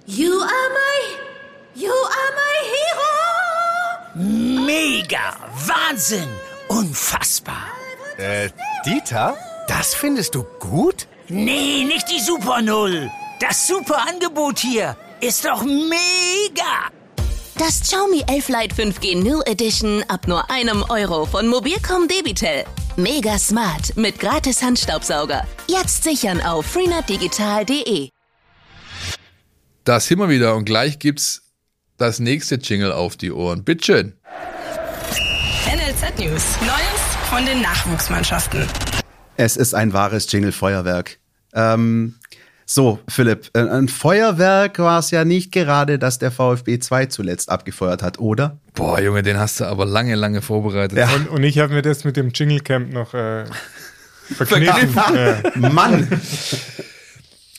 You are my, you are my hero. Mega, Wahnsinn, unfassbar. Äh, Dieter? Das findest du gut? Nee, nicht die Super Null. Das super Angebot hier ist doch mega. Das Xiaomi 11 Lite 5G New Edition ab nur einem Euro von Mobilcom Debitel. Mega smart mit gratis Handstaubsauger. Jetzt sichern auf freenetdigital.de. Da sind wir wieder und gleich gibt's das nächste Jingle auf die Ohren. Bitteschön. NLZ News. Neues von den Nachwuchsmannschaften. Es ist ein wahres Jingle-Feuerwerk. Ähm, so, Philipp, äh, ein Feuerwerk war es ja nicht gerade, dass der VfB 2 zuletzt abgefeuert hat, oder? Boah, Junge, den hast du aber lange, lange vorbereitet. Ja. Und, und ich habe mir das mit dem Jingle Camp noch äh, verkniffen. ja. Mann!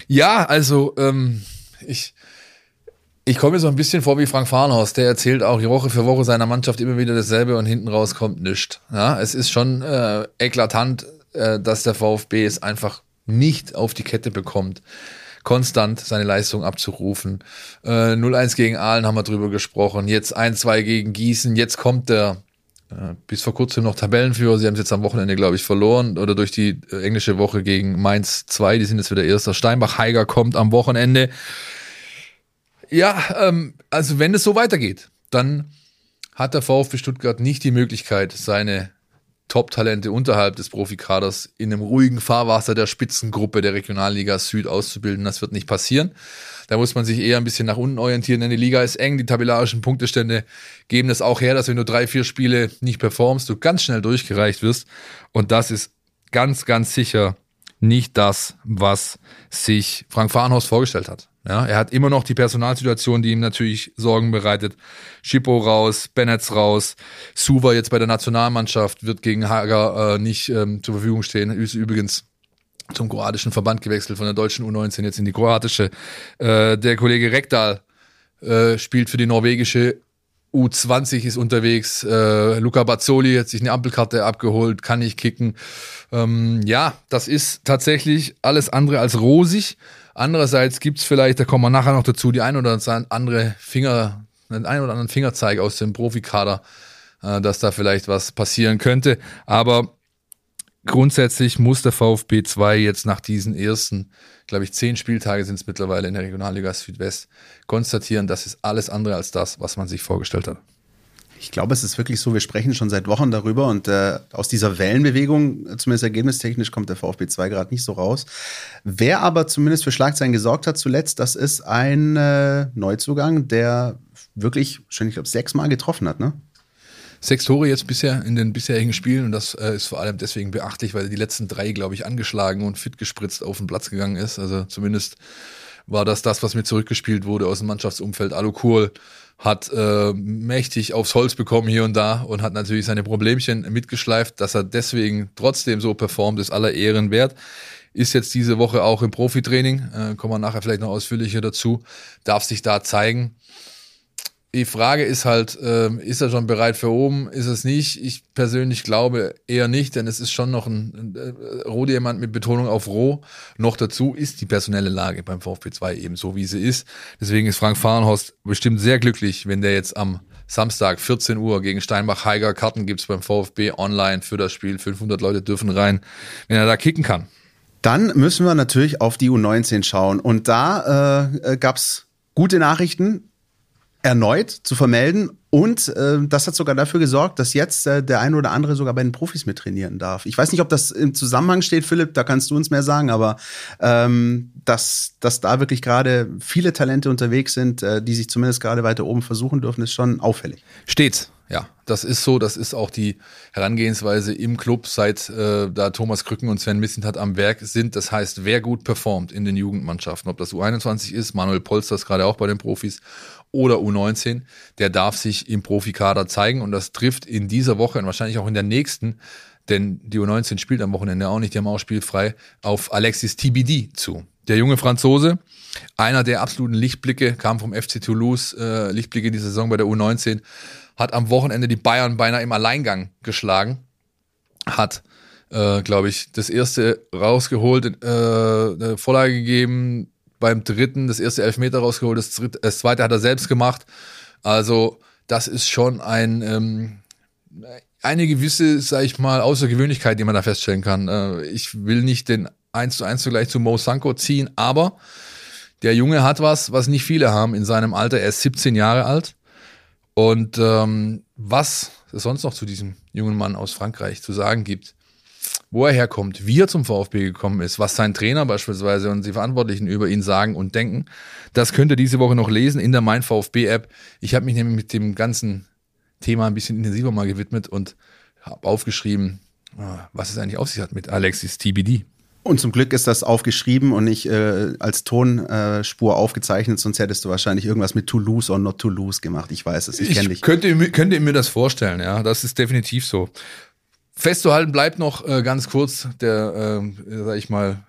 Ja, also ähm, ich, ich komme mir so ein bisschen vor wie Frank Farnhaus, der erzählt auch Woche für Woche seiner Mannschaft immer wieder dasselbe und hinten raus kommt nichts. Ja, es ist schon äh, eklatant, äh, dass der VfB es einfach nicht auf die Kette bekommt, konstant seine Leistung abzurufen. Äh, 0-1 gegen Aalen haben wir drüber gesprochen, jetzt 1-2 gegen Gießen, jetzt kommt der äh, bis vor kurzem noch Tabellenführer. Sie haben es jetzt am Wochenende, glaube ich, verloren oder durch die äh, englische Woche gegen Mainz 2. Die sind jetzt wieder erster. Steinbach-Heiger kommt am Wochenende. Ja, ähm, also wenn es so weitergeht, dann hat der VfB Stuttgart nicht die Möglichkeit, seine Top-Talente unterhalb des Profikaders in einem ruhigen Fahrwasser der Spitzengruppe der Regionalliga Süd auszubilden. Das wird nicht passieren. Da muss man sich eher ein bisschen nach unten orientieren, denn die Liga ist eng, die tabellarischen Punktestände geben das auch her, dass wenn du drei, vier Spiele nicht performst, du ganz schnell durchgereicht wirst. Und das ist ganz, ganz sicher nicht das, was sich Frank Fahrenhaus vorgestellt hat. Ja, er hat immer noch die Personalsituation, die ihm natürlich Sorgen bereitet. Schippo raus, Bennetts raus, Suva jetzt bei der Nationalmannschaft wird gegen Hager äh, nicht ähm, zur Verfügung stehen. Ist übrigens zum kroatischen Verband gewechselt von der deutschen U19 jetzt in die kroatische. Äh, der Kollege Rekdal äh, spielt für die norwegische U20 ist unterwegs. Äh, Luca Bazzoli hat sich eine Ampelkarte abgeholt, kann nicht kicken. Ähm, ja, das ist tatsächlich alles andere als rosig. Andererseits gibt's vielleicht, da kommen wir nachher noch dazu, die ein oder andere Finger, den ein oder anderen Fingerzeig aus dem Profikader, äh, dass da vielleicht was passieren könnte. Aber grundsätzlich muss der VfB 2 jetzt nach diesen ersten, glaube ich, zehn Spieltage sind es mittlerweile in der Regionalliga Südwest, konstatieren, das ist alles andere als das, was man sich vorgestellt hat. Ich glaube, es ist wirklich so, wir sprechen schon seit Wochen darüber und äh, aus dieser Wellenbewegung, zumindest ergebnistechnisch, kommt der VfB 2 gerade nicht so raus. Wer aber zumindest für Schlagzeilen gesorgt hat zuletzt, das ist ein äh, Neuzugang, der wirklich schon, ich glaube, sechsmal getroffen hat, ne? Sechs Tore jetzt bisher in den bisherigen Spielen und das äh, ist vor allem deswegen beachtlich, weil er die letzten drei, glaube ich, angeschlagen und fit gespritzt auf den Platz gegangen ist. Also zumindest war das das, was mir zurückgespielt wurde aus dem Mannschaftsumfeld. Alu Kohl hat äh, mächtig aufs Holz bekommen hier und da und hat natürlich seine Problemchen mitgeschleift, dass er deswegen trotzdem so performt, ist aller Ehren wert. Ist jetzt diese Woche auch im Profitraining, äh, kommen wir nachher vielleicht noch ausführlicher dazu, darf sich da zeigen. Die Frage ist halt, äh, ist er schon bereit für oben? Ist es nicht? Ich persönlich glaube eher nicht, denn es ist schon noch ein, äh, Rohdiamant mit Betonung auf roh. Noch dazu ist die personelle Lage beim VfB 2 eben so, wie sie ist. Deswegen ist Frank Fahrenhorst bestimmt sehr glücklich, wenn der jetzt am Samstag 14 Uhr gegen Steinbach-Heiger Karten gibt's beim VfB online für das Spiel. 500 Leute dürfen rein, wenn er da kicken kann. Dann müssen wir natürlich auf die U19 schauen. Und da äh, äh gab's gute Nachrichten erneut zu vermelden. Und äh, das hat sogar dafür gesorgt, dass jetzt äh, der eine oder andere sogar bei den Profis mittrainieren darf. Ich weiß nicht, ob das im Zusammenhang steht, Philipp, da kannst du uns mehr sagen, aber ähm, dass, dass da wirklich gerade viele Talente unterwegs sind, äh, die sich zumindest gerade weiter oben versuchen dürfen, ist schon auffällig. Steht's. Ja, das ist so. Das ist auch die Herangehensweise im Club, seit äh, da Thomas Krücken und Sven Missentat am Werk sind. Das heißt, wer gut performt in den Jugendmannschaften, ob das U21 ist, Manuel Polster ist gerade auch bei den Profis, oder U19, der darf sich im Profikader zeigen und das trifft in dieser Woche und wahrscheinlich auch in der nächsten, denn die U19 spielt am Wochenende auch nicht, die haben auch spielfrei, auf Alexis TBD zu. Der junge Franzose, einer der absoluten Lichtblicke, kam vom FC Toulouse, äh, Lichtblicke in die Saison bei der U19, hat am Wochenende die Bayern beinahe im Alleingang geschlagen, hat äh, glaube ich, das erste rausgeholt, äh, eine Vorlage gegeben, beim dritten das erste Elfmeter rausgeholt, das, dritte, das zweite hat er selbst gemacht. Also das ist schon ein ähm, eine gewisse, sag ich mal, Außergewöhnlichkeit, die man da feststellen kann. Äh, ich will nicht den 1 zu 1 Vergleich zu Mo Sanko ziehen, aber der Junge hat was, was nicht viele haben in seinem Alter. Er ist 17 Jahre alt. Und ähm, was es sonst noch zu diesem jungen Mann aus Frankreich zu sagen gibt, wo er herkommt, wie er zum VfB gekommen ist, was sein Trainer beispielsweise und die Verantwortlichen über ihn sagen und denken. Das könnt ihr diese Woche noch lesen in der Mein VfB App. Ich habe mich nämlich mit dem ganzen Thema ein bisschen intensiver mal gewidmet und habe aufgeschrieben, ah, was es eigentlich auf sich hat mit Alexis TBD. Und zum Glück ist das aufgeschrieben und nicht äh, als Tonspur äh, aufgezeichnet, sonst hättest du wahrscheinlich irgendwas mit Toulouse oder not Toulouse gemacht. Ich weiß es, ich, ich kenne dich. Könnte, könnte mir das vorstellen, ja. Das ist definitiv so. Festzuhalten bleibt noch äh, ganz kurz der, äh, sag ich mal,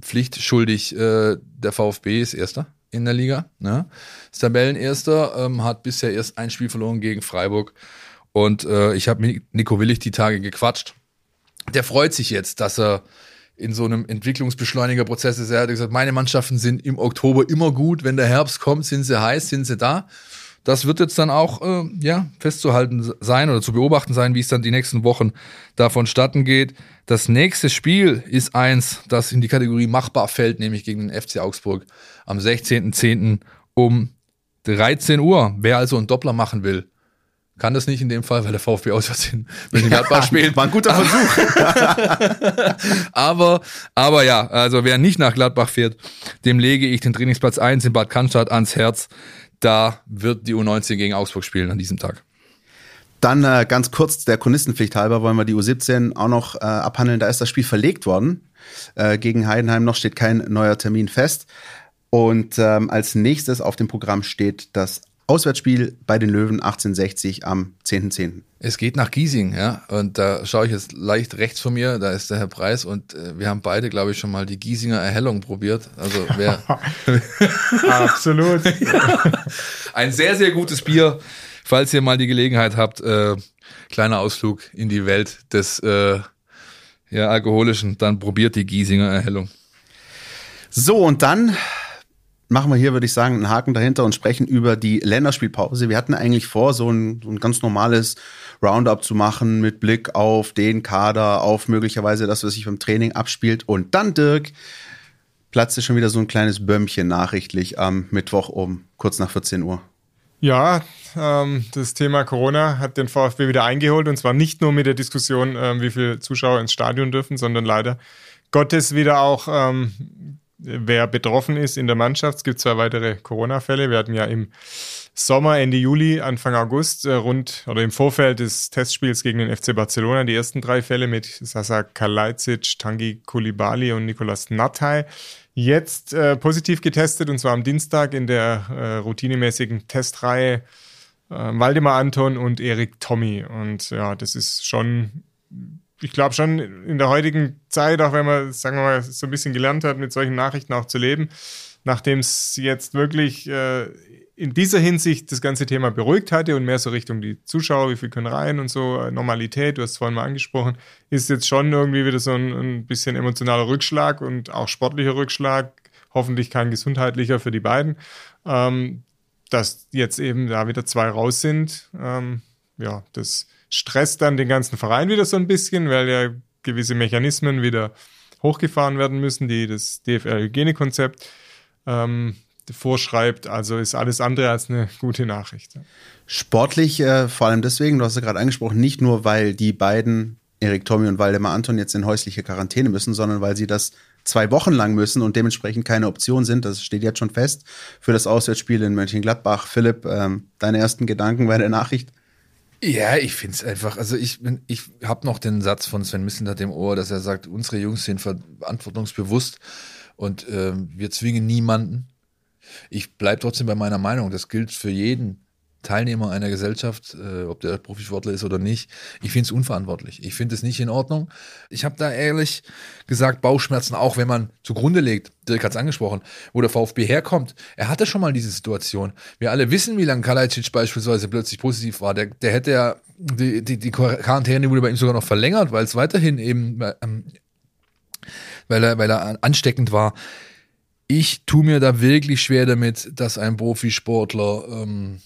pflichtschuldig, äh, der VfB ist Erster in der Liga. Ne? Ist Tabellenerster, ähm, hat bisher erst ein Spiel verloren gegen Freiburg. Und äh, ich habe mit Nico Willig die Tage gequatscht. Der freut sich jetzt, dass er in so einem Entwicklungsbeschleunigerprozess ist. Er hat gesagt, meine Mannschaften sind im Oktober immer gut. Wenn der Herbst kommt, sind sie heiß, sind sie da. Das wird jetzt dann auch äh, ja, festzuhalten sein oder zu beobachten sein, wie es dann die nächsten Wochen da vonstatten geht. Das nächste Spiel ist eins, das in die Kategorie machbar fällt, nämlich gegen den FC Augsburg am 16.10. um 13 Uhr. Wer also einen Doppler machen will, kann das nicht in dem Fall, weil der VfB auswärts in Mönchengladbach spielt. War ein guter Versuch. aber, aber ja, also wer nicht nach Gladbach fährt, dem lege ich den Trainingsplatz 1 in Bad Cannstatt ans Herz da wird die U19 gegen Augsburg spielen an diesem Tag. Dann äh, ganz kurz der Chronistenpflicht halber wollen wir die U17 auch noch äh, abhandeln. Da ist das Spiel verlegt worden. Äh, gegen Heidenheim noch steht kein neuer Termin fest. Und ähm, als nächstes auf dem Programm steht das Auswärtsspiel bei den Löwen 1860 am 10.10. .10. Es geht nach Giesing, ja. Und da schaue ich jetzt leicht rechts von mir, da ist der Herr Preis und äh, wir haben beide, glaube ich, schon mal die Giesinger Erhellung probiert. Also wer. Absolut. Ein sehr, sehr gutes Bier. Falls ihr mal die Gelegenheit habt, äh, kleiner Ausflug in die Welt des äh, ja, alkoholischen, dann probiert die Giesinger Erhellung. So, und dann machen wir hier, würde ich sagen, einen Haken dahinter und sprechen über die Länderspielpause. Wir hatten eigentlich vor, so ein, so ein ganz normales Roundup zu machen mit Blick auf den Kader, auf möglicherweise das, was sich beim Training abspielt. Und dann, Dirk, platzte schon wieder so ein kleines Bömmchen nachrichtlich am Mittwoch um kurz nach 14 Uhr. Ja, ähm, das Thema Corona hat den VfB wieder eingeholt und zwar nicht nur mit der Diskussion, ähm, wie viele Zuschauer ins Stadion dürfen, sondern leider Gottes wieder auch ähm, wer betroffen ist in der Mannschaft. Es gibt zwei weitere Corona-Fälle. Wir hatten ja im Sommer, Ende Juli, Anfang August, äh, rund oder im Vorfeld des Testspiels gegen den FC Barcelona die ersten drei Fälle mit Sasa Kalajdzic, Tangi Kulibali und Nicolas Nathai. jetzt äh, positiv getestet und zwar am Dienstag in der äh, routinemäßigen Testreihe äh, Waldemar Anton und Erik Tommy. Und ja, das ist schon, ich glaube schon in der heutigen Zeit, auch wenn man, sagen wir mal, so ein bisschen gelernt hat, mit solchen Nachrichten auch zu leben, nachdem es jetzt wirklich äh, in dieser Hinsicht das ganze Thema beruhigt hatte und mehr so Richtung die Zuschauer, wie viel können rein und so, äh, Normalität, du hast es vorhin mal angesprochen, ist jetzt schon irgendwie wieder so ein, ein bisschen emotionaler Rückschlag und auch sportlicher Rückschlag, hoffentlich kein gesundheitlicher für die beiden, ähm, dass jetzt eben da wieder zwei raus sind. Ähm, ja, das stresst dann den ganzen Verein wieder so ein bisschen, weil ja gewisse Mechanismen wieder hochgefahren werden müssen, die das DFL-Hygienekonzept ähm, vorschreibt. Also ist alles andere als eine gute Nachricht. Sportlich äh, vor allem deswegen, du hast ja gerade angesprochen, nicht nur, weil die beiden, Erik Tommy und Waldemar Anton, jetzt in häusliche Quarantäne müssen, sondern weil sie das zwei Wochen lang müssen und dementsprechend keine Option sind. Das steht jetzt schon fest für das Auswärtsspiel in Mönchengladbach. Philipp, ähm, deine ersten Gedanken bei der Nachricht? Ja, ich finde es einfach, also ich bin, ich habe noch den Satz von Sven Missentat im Ohr, dass er sagt, unsere Jungs sind verantwortungsbewusst und äh, wir zwingen niemanden. Ich bleibe trotzdem bei meiner Meinung. Das gilt für jeden Teilnehmer einer Gesellschaft, äh, ob der Profisportler ist oder nicht. Ich finde es unverantwortlich. Ich finde es nicht in Ordnung. Ich habe da ehrlich gesagt Bauchschmerzen, auch wenn man zugrunde legt, Dirk hat es angesprochen, wo der VfB herkommt. Er hatte schon mal diese Situation. Wir alle wissen, wie lange Kalajdzic beispielsweise plötzlich positiv war. Der, der hätte ja, die, die, die Quarantäne wurde bei ihm sogar noch verlängert, weil es weiterhin eben, ähm, weil, er, weil er ansteckend war ich tue mir da wirklich schwer damit, dass ein Profisportler ähm,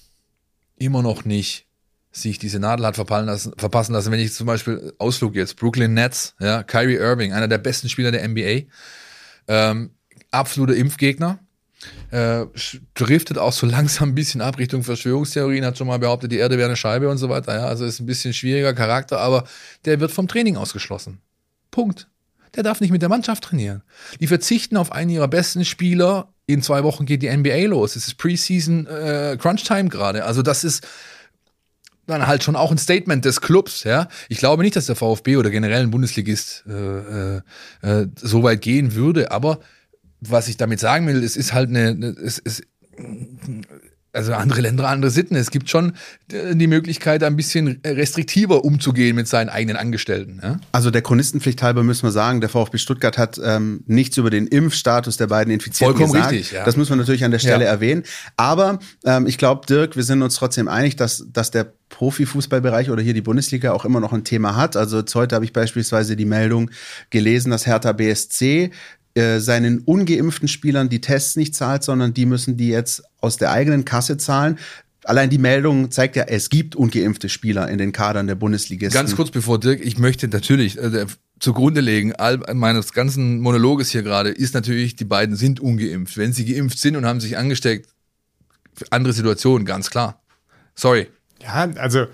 immer noch nicht sich diese Nadel hat lassen, verpassen lassen. Wenn ich zum Beispiel Ausflug jetzt, Brooklyn Nets, ja, Kyrie Irving, einer der besten Spieler der NBA, ähm, absoluter Impfgegner, äh, driftet auch so langsam ein bisschen ab Richtung Verschwörungstheorien, hat schon mal behauptet, die Erde wäre eine Scheibe und so weiter. Ja, also ist ein bisschen schwieriger Charakter, aber der wird vom Training ausgeschlossen. Punkt der darf nicht mit der Mannschaft trainieren. Die verzichten auf einen ihrer besten Spieler. In zwei Wochen geht die NBA los. Es ist Preseason äh, Crunch Time gerade. Also das ist dann halt schon auch ein Statement des Clubs. Ja, ich glaube nicht, dass der VfB oder generell ein Bundesligist äh, äh, äh, so weit gehen würde. Aber was ich damit sagen will, es ist halt eine, es, es, also andere Länder, andere Sitten. Es gibt schon äh, die Möglichkeit, ein bisschen restriktiver umzugehen mit seinen eigenen Angestellten. Ja? Also der Chronistenpflicht halber müssen wir sagen, der VfB Stuttgart hat ähm, nichts über den Impfstatus der beiden Infizierten Vollkommen gesagt. richtig, ja. Das muss man natürlich an der Stelle ja. erwähnen. Aber ähm, ich glaube, Dirk, wir sind uns trotzdem einig, dass, dass der Profifußballbereich oder hier die Bundesliga auch immer noch ein Thema hat. Also jetzt heute habe ich beispielsweise die Meldung gelesen, dass Hertha BSC äh, seinen ungeimpften Spielern die Tests nicht zahlt, sondern die müssen die jetzt aus der eigenen Kasse zahlen. Allein die Meldung zeigt ja, es gibt ungeimpfte Spieler in den Kadern der Bundesligisten. Ganz kurz bevor Dirk, ich möchte natürlich äh, zugrunde legen, all meines ganzen Monologes hier gerade, ist natürlich, die beiden sind ungeimpft. Wenn sie geimpft sind und haben sich angesteckt, andere Situation, ganz klar. Sorry. Ja, also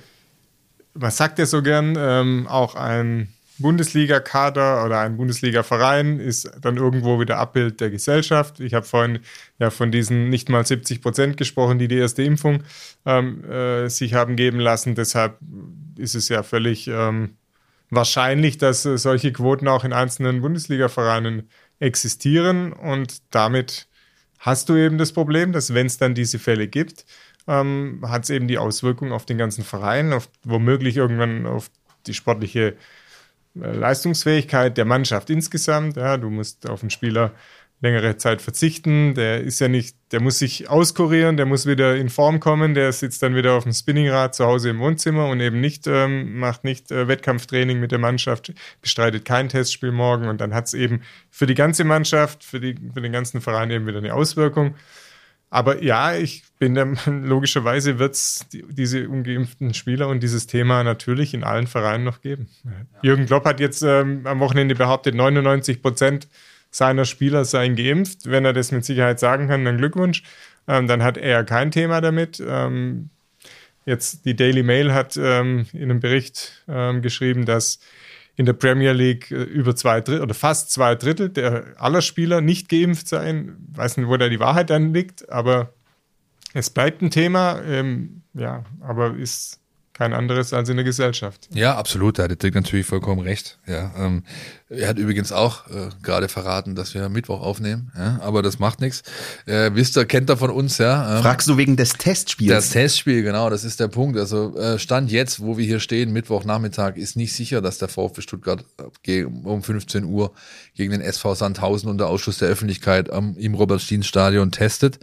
man sagt ja so gern, ähm, auch ein Bundesliga-Kader oder ein Bundesliga-Verein ist dann irgendwo wieder Abbild der Gesellschaft. Ich habe vorhin ja von diesen nicht mal 70 Prozent gesprochen, die die erste Impfung ähm, äh, sich haben geben lassen. Deshalb ist es ja völlig ähm, wahrscheinlich, dass äh, solche Quoten auch in einzelnen Bundesliga-Vereinen existieren und damit hast du eben das Problem, dass wenn es dann diese Fälle gibt, ähm, hat es eben die Auswirkung auf den ganzen Verein, auf womöglich irgendwann auf die sportliche Leistungsfähigkeit der Mannschaft insgesamt. Ja, du musst auf einen Spieler längere Zeit verzichten. Der ist ja nicht, der muss sich auskurieren, der muss wieder in Form kommen, der sitzt dann wieder auf dem Spinningrad zu Hause im Wohnzimmer und eben nicht, ähm, macht nicht äh, Wettkampftraining mit der Mannschaft, bestreitet kein Testspiel morgen und dann hat es eben für die ganze Mannschaft, für, die, für den ganzen Verein eben wieder eine Auswirkung. Aber ja, ich bin der, logischerweise wird es die, diese ungeimpften Spieler und dieses Thema natürlich in allen Vereinen noch geben. Ja. Jürgen Klopp hat jetzt ähm, am Wochenende behauptet, 99 Prozent seiner Spieler seien geimpft. Wenn er das mit Sicherheit sagen kann, dann Glückwunsch. Ähm, dann hat er kein Thema damit. Ähm, jetzt die Daily Mail hat ähm, in einem Bericht ähm, geschrieben, dass in der Premier League äh, über zwei Drittel oder fast zwei Drittel der aller Spieler nicht geimpft sein. Ich weiß nicht, wo da die Wahrheit dann liegt, aber es bleibt ein Thema. Ähm, ja, aber ist kein anderes als in der Gesellschaft. Ja, absolut, da hat Dirk natürlich vollkommen recht. Ja, ähm, er hat übrigens auch äh, gerade verraten, dass wir Mittwoch aufnehmen, ja, aber das macht nichts. Äh, wisst ihr, kennt er von uns, ja. Ähm, Fragst du wegen des Testspiels? Das Testspiel, genau, das ist der Punkt. Also äh, Stand jetzt, wo wir hier stehen, Mittwochnachmittag, ist nicht sicher, dass der VfB Stuttgart äh, um 15 Uhr gegen den SV Sandhausen unter Ausschuss der Öffentlichkeit am, im Robert-Stien-Stadion testet.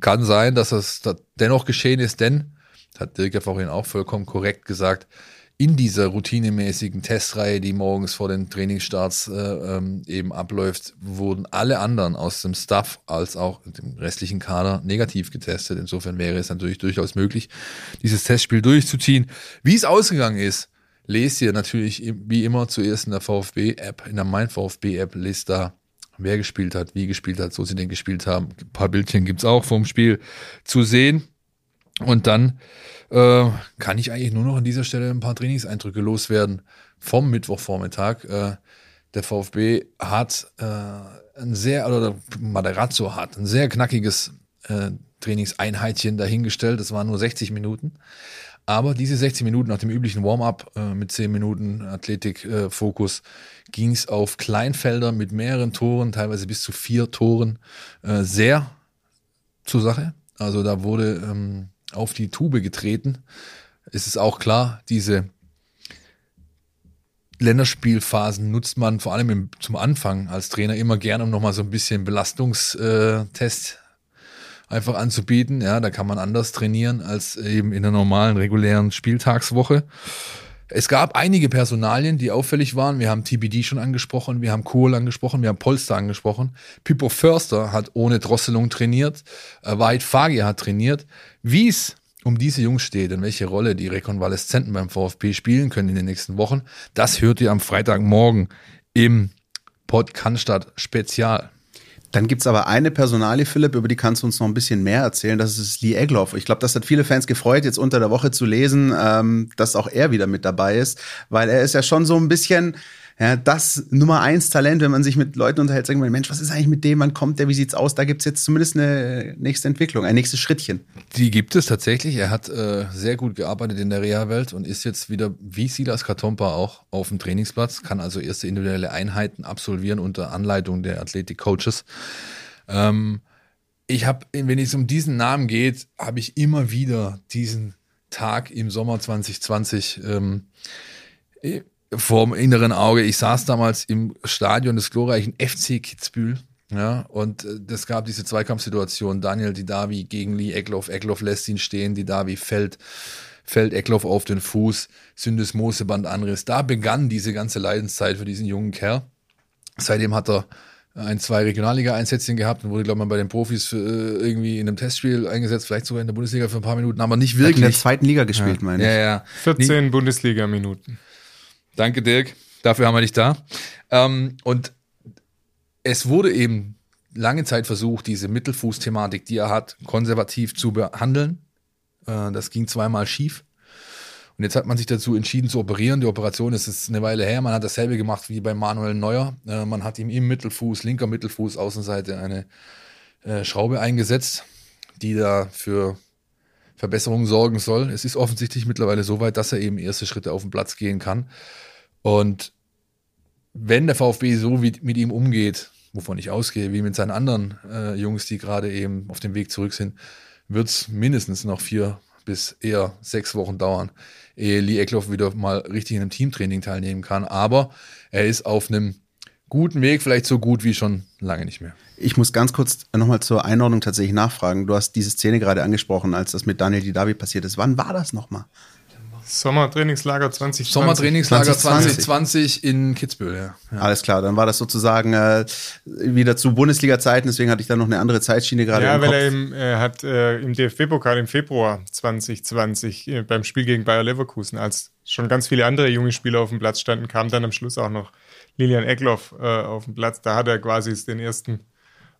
Kann sein, dass das dennoch geschehen ist, denn hat Dirk ja vorhin auch vollkommen korrekt gesagt, in dieser routinemäßigen Testreihe, die morgens vor den Trainingsstarts äh, ähm, eben abläuft, wurden alle anderen aus dem Staff als auch dem restlichen Kader negativ getestet. Insofern wäre es natürlich durchaus möglich, dieses Testspiel durchzuziehen. Wie es ausgegangen ist, lest ihr natürlich wie immer zuerst in der VfB-App, in der Mein VfB-App, lest da wer gespielt hat, wie gespielt hat, so sie denn gespielt haben. Ein paar Bildchen gibt's auch vom Spiel zu sehen. Und dann äh, kann ich eigentlich nur noch an dieser Stelle ein paar Trainingseindrücke loswerden vom Mittwochvormittag. Äh, der VfB hat äh, ein sehr, oder Maderazzo hat ein sehr knackiges äh, Trainingseinheitchen dahingestellt. Das waren nur 60 Minuten. Aber diese 60 Minuten nach dem üblichen Warm-up äh, mit 10 Minuten Athletik-Fokus äh, ging es auf Kleinfelder mit mehreren Toren, teilweise bis zu vier Toren, äh, sehr zur Sache. Also da wurde ähm, auf die Tube getreten. Es ist auch klar, diese Länderspielphasen nutzt man vor allem im, zum Anfang als Trainer immer gerne, um nochmal so ein bisschen Belastungstest einfach anzubieten. Ja, da kann man anders trainieren als eben in der normalen, regulären Spieltagswoche. Es gab einige Personalien, die auffällig waren. Wir haben TBD schon angesprochen, wir haben Kohl angesprochen, wir haben Polster angesprochen. Pippo Förster hat ohne Drosselung trainiert, äh, White Fagir hat trainiert. Wie es um diese Jungs steht und welche Rolle die Rekonvaleszenten beim VfB spielen können in den nächsten Wochen, das hört ihr am Freitagmorgen im Pod Cannstatt Spezial. Dann gibt's aber eine Personalie, Philipp, über die kannst du uns noch ein bisschen mehr erzählen. Das ist Lee Egloff. Ich glaube, das hat viele Fans gefreut, jetzt unter der Woche zu lesen, ähm, dass auch er wieder mit dabei ist, weil er ist ja schon so ein bisschen ja, das Nummer eins Talent, wenn man sich mit Leuten unterhält, sagen wir, Mensch, was ist eigentlich mit dem, wann kommt der, wie sieht's aus? Da gibt's jetzt zumindest eine nächste Entwicklung, ein nächstes Schrittchen. Die gibt es tatsächlich. Er hat äh, sehr gut gearbeitet in der Reha-Welt und ist jetzt wieder wie Silas Katompa auch auf dem Trainingsplatz, kann also erste individuelle Einheiten absolvieren unter Anleitung der Athletik-Coaches. Ähm, ich habe, wenn es um diesen Namen geht, habe ich immer wieder diesen Tag im Sommer 2020 ähm, vorm inneren Auge. Ich saß damals im Stadion des glorreichen FC Kitzbühel. Ja, und äh, das gab diese Zweikampfsituation. Daniel Didavi gegen Lee Eckloff. Eckloff lässt ihn stehen. Didavi fällt, fällt Eckloff auf den Fuß. Syndesmoseband Anriss. Da begann diese ganze Leidenszeit für diesen jungen Kerl. Seitdem hat er ein, zwei Regionalliga-Einsätzchen gehabt und wurde, glaube ich, bei den Profis äh, irgendwie in einem Testspiel eingesetzt, vielleicht sogar in der Bundesliga für ein paar Minuten, aber nicht wirklich. Hat in der zweiten Liga gespielt, ja. meine ich. Ja, ja. 14 Bundesliga-Minuten. Danke, Dirk. Dafür haben wir dich da. Ähm, und es wurde eben lange Zeit versucht, diese Mittelfuß-Thematik, die er hat, konservativ zu behandeln. Äh, das ging zweimal schief. Und jetzt hat man sich dazu entschieden zu operieren. Die Operation ist jetzt eine Weile her. Man hat dasselbe gemacht wie bei Manuel Neuer. Äh, man hat ihm im Mittelfuß, linker Mittelfuß, Außenseite eine äh, Schraube eingesetzt, die da für Verbesserungen sorgen soll. Es ist offensichtlich mittlerweile so weit, dass er eben erste Schritte auf den Platz gehen kann. Und wenn der VfB so wie, mit ihm umgeht, wovon ich ausgehe, wie mit seinen anderen äh, Jungs, die gerade eben auf dem Weg zurück sind, wird es mindestens noch vier bis eher sechs Wochen dauern, ehe Lee Eckloff wieder mal richtig in einem Teamtraining teilnehmen kann. Aber er ist auf einem guten Weg, vielleicht so gut wie schon lange nicht mehr. Ich muss ganz kurz nochmal zur Einordnung tatsächlich nachfragen. Du hast diese Szene gerade angesprochen, als das mit Daniel Didavi passiert ist. Wann war das nochmal? Sommertrainingslager 2020. Sommertrainingslager 2020, 2020 in Kitzbühel, ja. ja. Alles klar, dann war das sozusagen äh, wieder zu Bundesliga-Zeiten, deswegen hatte ich da noch eine andere Zeitschiene gerade Ja, im weil Kopf. er im, äh, hat äh, im DFB-Pokal im Februar 2020 äh, beim Spiel gegen Bayer Leverkusen, als schon ganz viele andere junge Spieler auf dem Platz standen, kam dann am Schluss auch noch Lilian Eckloff äh, auf den Platz. Da hat er quasi den ersten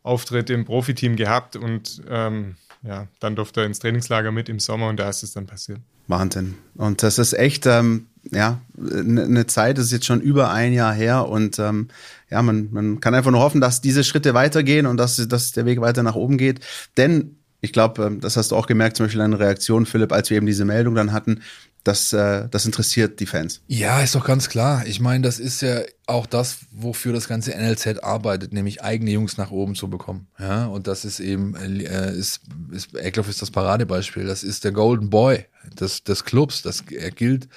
Auftritt im Profiteam gehabt und ähm, ja, dann durfte er ins Trainingslager mit im Sommer und da ist es dann passiert. Wahnsinn. Und das ist echt, ähm, ja, eine ne Zeit, das ist jetzt schon über ein Jahr her und ähm, ja, man, man kann einfach nur hoffen, dass diese Schritte weitergehen und dass, dass der Weg weiter nach oben geht. Denn Ich glaube, ähm, das hast du auch gemerkt, zum Beispiel an Reaktion, Philipp, als wir eben diese Meldung dann hatten. Das, äh, das interessiert die Fans. Ja, ist doch ganz klar. Ich meine, das ist ja auch das, wofür das ganze NLZ arbeitet, nämlich eigene Jungs nach oben zu bekommen. Ja, und das ist eben, äh, ist, ist Eckloff ist das Paradebeispiel. Das ist der Golden Boy des, des Clubs. Das, er gilt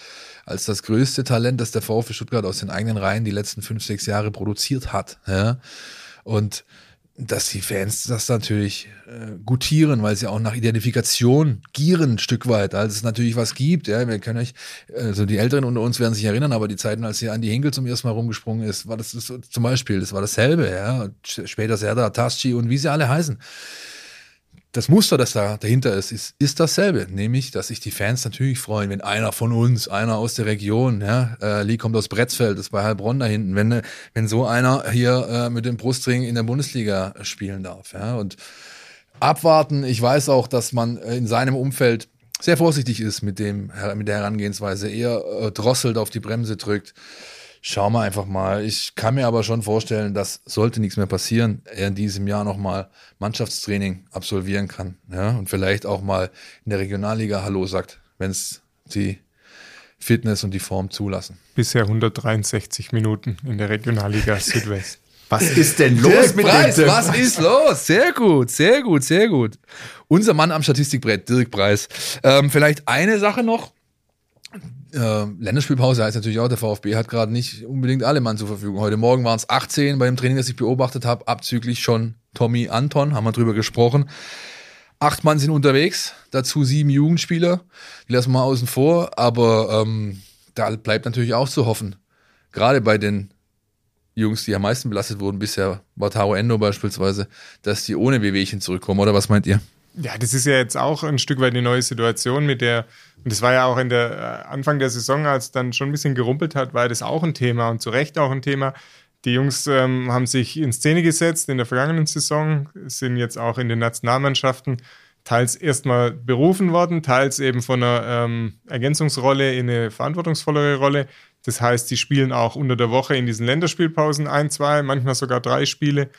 als das größte Talent, das der VfB Stuttgart aus den eigenen Reihen die letzten fünf, sechs Jahre produziert hat. Ja, und dass die Fans das natürlich äh, gutieren, weil sie auch nach Identifikation gieren ein Stück weit, als es natürlich was gibt. Ja, wir können euch, also die Älteren unter uns werden sich erinnern, aber die Zeiten, als hier Andi Hinkel zum ersten Mal rumgesprungen ist, war das, das zum Beispiel, das war dasselbe. Ja, später Serdar Tasci und wie sie alle heißen das Muster, das da dahinter ist, ist, ist dasselbe. Nämlich, dass sich die Fans natürlich freuen, wenn einer von uns, einer aus der Region, ja, äh, Lee kommt aus Bretzfeld, ist bei Heilbronn da hinten, wenn, wenn so einer hier äh, mit dem Brustring in der Bundesliga spielen darf. Ja, und abwarten, ich weiß auch, dass man in seinem Umfeld sehr vorsichtig ist mit dem, mit der Herangehensweise, eher äh, drosselt auf die Bremse drückt. Schauen wir einfach mal. Ich kann mir aber schon vorstellen, dass sollte nichts mehr passieren, er in diesem Jahr nochmal Mannschaftstraining absolvieren kann. Ja, und vielleicht auch mal in der Regionalliga Hallo sagt, wenn es die Fitness und die Form zulassen. Bisher 163 Minuten in der Regionalliga Südwest. Was ist denn los Dirk mit Preis, dem? was ist los? Sehr gut, sehr gut, sehr gut. Unser Mann am Statistikbrett, Dirk Preis. Ähm, vielleicht eine Sache noch äh, Länderspielpause heißt natürlich auch, der VfB hat gerade nicht unbedingt alle Mann zur Verfügung. Heute Morgen waren es 18 bei dem Training, das ich beobachtet habe, abzüglich schon Tommy Anton, haben wir drüber gesprochen. Acht Mann sind unterwegs, dazu sieben Jugendspieler, die lassen wir außen vor, aber ähm, da bleibt natürlich auch zu hoffen. Gerade bei den Jungs, die am meisten belastet wurden bisher, Wataru Endo beispielsweise, dass die ohne Wehwehchen zurückkommen, oder was meint ihr? Ja, das ist ja jetzt auch ein Stück weit eine neue Situation mit der, und das war ja auch in der äh, Anfang der Saison, als dann schon ein bisschen gerumpelt hat, war das auch ein Thema und zu Recht auch ein Thema. Die Jungs ähm, haben sich in Szene gesetzt in der vergangenen Saison, sind jetzt auch in den Nationalmannschaften teils erstmal berufen worden, teils eben von einer ähm, Ergänzungsrolle in eine verantwortungsvollere Rolle. Das heißt, sie spielen auch unter der Woche in diesen Länderspielpausen ein, zwei, manchmal sogar drei Spiele.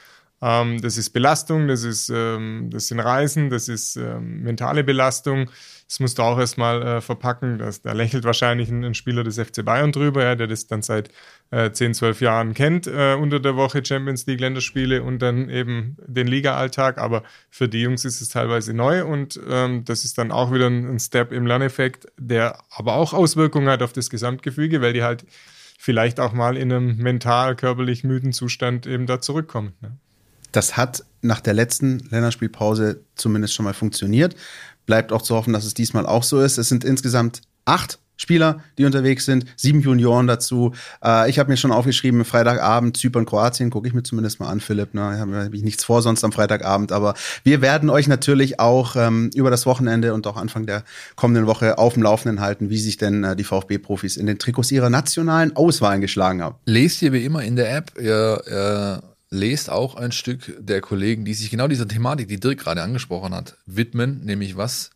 Ähm, das ist Belastung, das, ist, ähm, das sind Reisen, das ist ähm, mentale Belastung. Das musst du auch erstmal äh, verpacken. Das, da lächelt wahrscheinlich ein, ein, Spieler des FC Bayern drüber, ja, der das dann seit äh, 10, 12 Jahren kennt, äh, unter der Woche Champions League Länderspiele und dann eben den Liga-Alltag. Aber für die Jungs ist es teilweise neu und ähm, das ist dann auch wieder ein, ein Step im Lerneffekt, der aber auch Auswirkungen hat auf das Gesamtgefüge, weil die halt vielleicht auch mal in einem mental, körperlich müden Zustand eben da zurückkommen. Ne? Das hat nach der letzten Länderspielpause zumindest schon mal funktioniert. Bleibt auch zu hoffen, dass es diesmal auch so ist. Es sind insgesamt acht Spieler, die unterwegs sind, sieben Junioren dazu. Äh, ich habe mir schon aufgeschrieben, Freitagabend Zypern, Kroatien, gucke ich mir zumindest mal an, Philipp. Ne? Habe hab ich nichts vor sonst am Freitagabend, aber wir werden euch natürlich auch ähm, über das Wochenende und auch Anfang der kommenden Woche auf dem Laufenden halten, wie sich denn äh, die VfB-Profis in den Trikots ihrer nationalen Auswahlen geschlagen haben. Lest ihr wie immer in der App, ihr, äh lest auch ein Stück der Kollegen, die sich genau dieser Thematik, die Dirk gerade angesprochen hat, widmen, nämlich was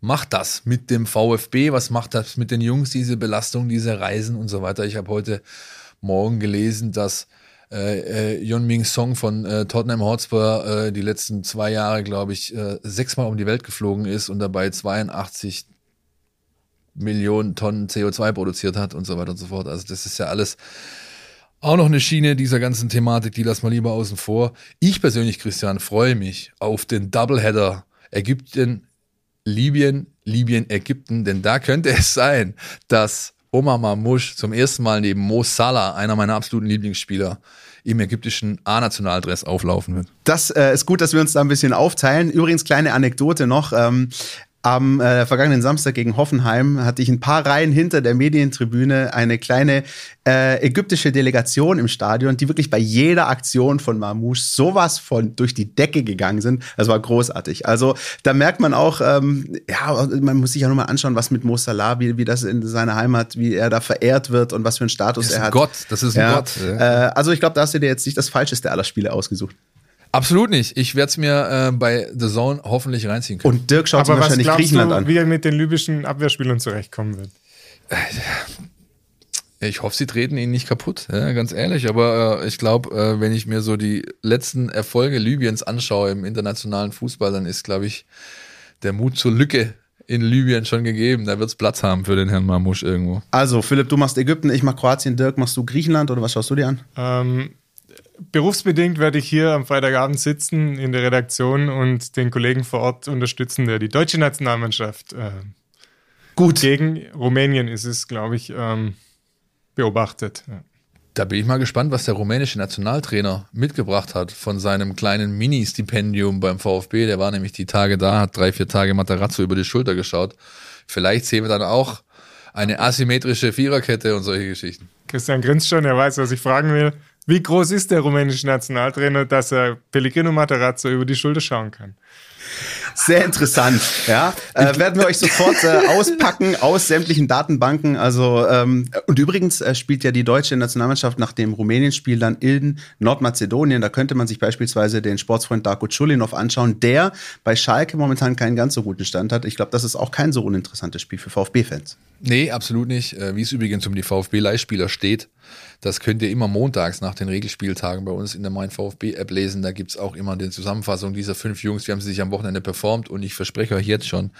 macht das mit dem VfB, was macht das mit den Jungs, diese Belastung, diese Reisen und so weiter. Ich habe heute Morgen gelesen, dass äh, äh, Ming Song von äh, Tottenham Hotspur äh, die letzten zwei Jahre, glaube ich, äh, sechsmal um die Welt geflogen ist und dabei 82 Millionen Tonnen CO2 produziert hat und so weiter und so fort. Also das ist ja alles auch noch eine Schiene dieser ganzen Thematik, die lassen wir lieber außen vor. Ich persönlich, Christian, freue mich auf den Doubleheader Ägypten, Libyen, Libyen, Ägypten, denn da könnte es sein, dass Omar Mamouche zum ersten Mal neben Mo Salah, einer meiner absoluten Lieblingsspieler, im ägyptischen A-Nationaldress auflaufen wird. Das äh, ist gut, dass wir uns da ein bisschen aufteilen. Übrigens, kleine Anekdote noch. Ähm, am äh, vergangenen Samstag gegen Hoffenheim hatte ich ein paar Reihen hinter der Medientribüne eine kleine äh, ägyptische Delegation im Stadion, die wirklich bei jeder Aktion von Mamouche sowas von durch die Decke gegangen sind. Das war großartig. Also da merkt man auch, ähm, ja, man muss sich ja nur mal anschauen, was mit Mo Salah, wie, wie das in seiner Heimat, wie er da verehrt wird und was für einen Status er hat. Gott, das ist ein ja. Gott. Ja. Äh, also ich glaube, da hast du dir jetzt nicht das falscheste aller Spiele ausgesucht. Absolut nicht. Ich werde es mir äh, bei The Zone hoffentlich reinziehen können. Und Dirk schaut Aber sich wahrscheinlich was Griechenland du, an. wie er mit den libyschen Abwehrspielern zurechtkommen wird? Ich hoffe, sie treten ihn nicht kaputt, ja, ganz ehrlich. Aber äh, ich glaube, äh, wenn ich mir so die letzten Erfolge Libyens anschaue im internationalen Fußball, dann ist, glaube ich, der Mut zur Lücke in Libyen schon gegeben. Da wird es Platz haben für den Herrn Mamouche irgendwo. Also, Philipp, du machst Ägypten, ich mach Kroatien, Dirk, machst du Griechenland oder was schaust du dir an? Ähm, berufsbedingt werde ich hier am Freitagabend sitzen in der Redaktion und den Kollegen vor Ort unterstützen, der die deutsche Nationalmannschaft äh, Gut. gegen Rumänien ist es, glaube ich, ähm, beobachtet. Ja. Da bin ich mal gespannt, was der rumänische Nationaltrainer mitgebracht hat von seinem kleinen Mini-Stipendium beim VfB. Der war nämlich die Tage da, hat drei, vier Tage Materazzo über die Schulter geschaut. Vielleicht sehen wir dann auch eine asymmetrische Viererkette und solche Geschichten. Christian grinst schon, er weiß, was ich fragen will. Wie groß ist der rumänische Nationaltrainer, dass er Pellegrino Materazzo über die Schulter schauen kann? Sehr interessant, ja. Äh, werden wir euch sofort äh, auspacken aus sämtlichen Datenbanken. Also ähm, und übrigens äh, spielt ja die deutsche Nationalmannschaft nach dem Rumänien-Spiel dann in Nordmazedonien. Da könnte man sich beispielsweise den Sportsfreund Darko Chulinov anschauen, der bei Schalke momentan keinen ganz so guten Stand hat. Ich glaube, das ist auch kein so uninteressantes Spiel für VfB-Fans. Nee, absolut nicht. Äh, Wie es übrigens um die VfB-Leihspieler steht, das könnt ihr immer montags nach den Regelspieltagen bei uns in der Mein VfB-App lesen. Da gibt's auch immer die Zusammenfassung dieser fünf Jungs. Wie haben sie sich am Wochenende performt? Und ich verspreche euch jetzt schon,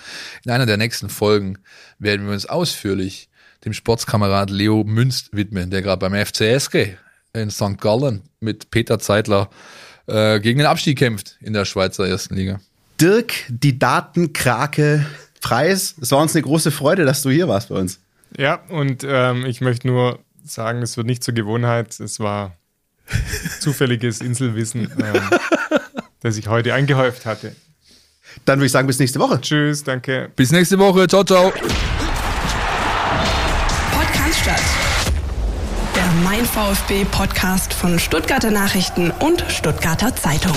in einer der nächsten Folgen werden wir uns ausführlich dem Sportskamerad Leo Münst widmen, der gerade beim FCSG in St. Gallen mit Peter Zeitler äh, gegen den Abstieg kämpft in der Schweizer ersten Liga. Dirk, die Datenkrake Preis. Es war uns eine große Freude, dass du hier warst bei uns. Ja, und ähm, ich möchte nur sagen, es wird nicht zur Gewohnheit. Es war zufälliges Inselwissen, ähm, das ich heute eingehäuft hatte. Dann würde ich sagen, bis nächste Woche. Tschüss, danke. Bis nächste Woche. Ciao, ciao. Podcast statt. Der Mein VfB Podcast von Stuttgarter Nachrichten und Stuttgarter Zeitung.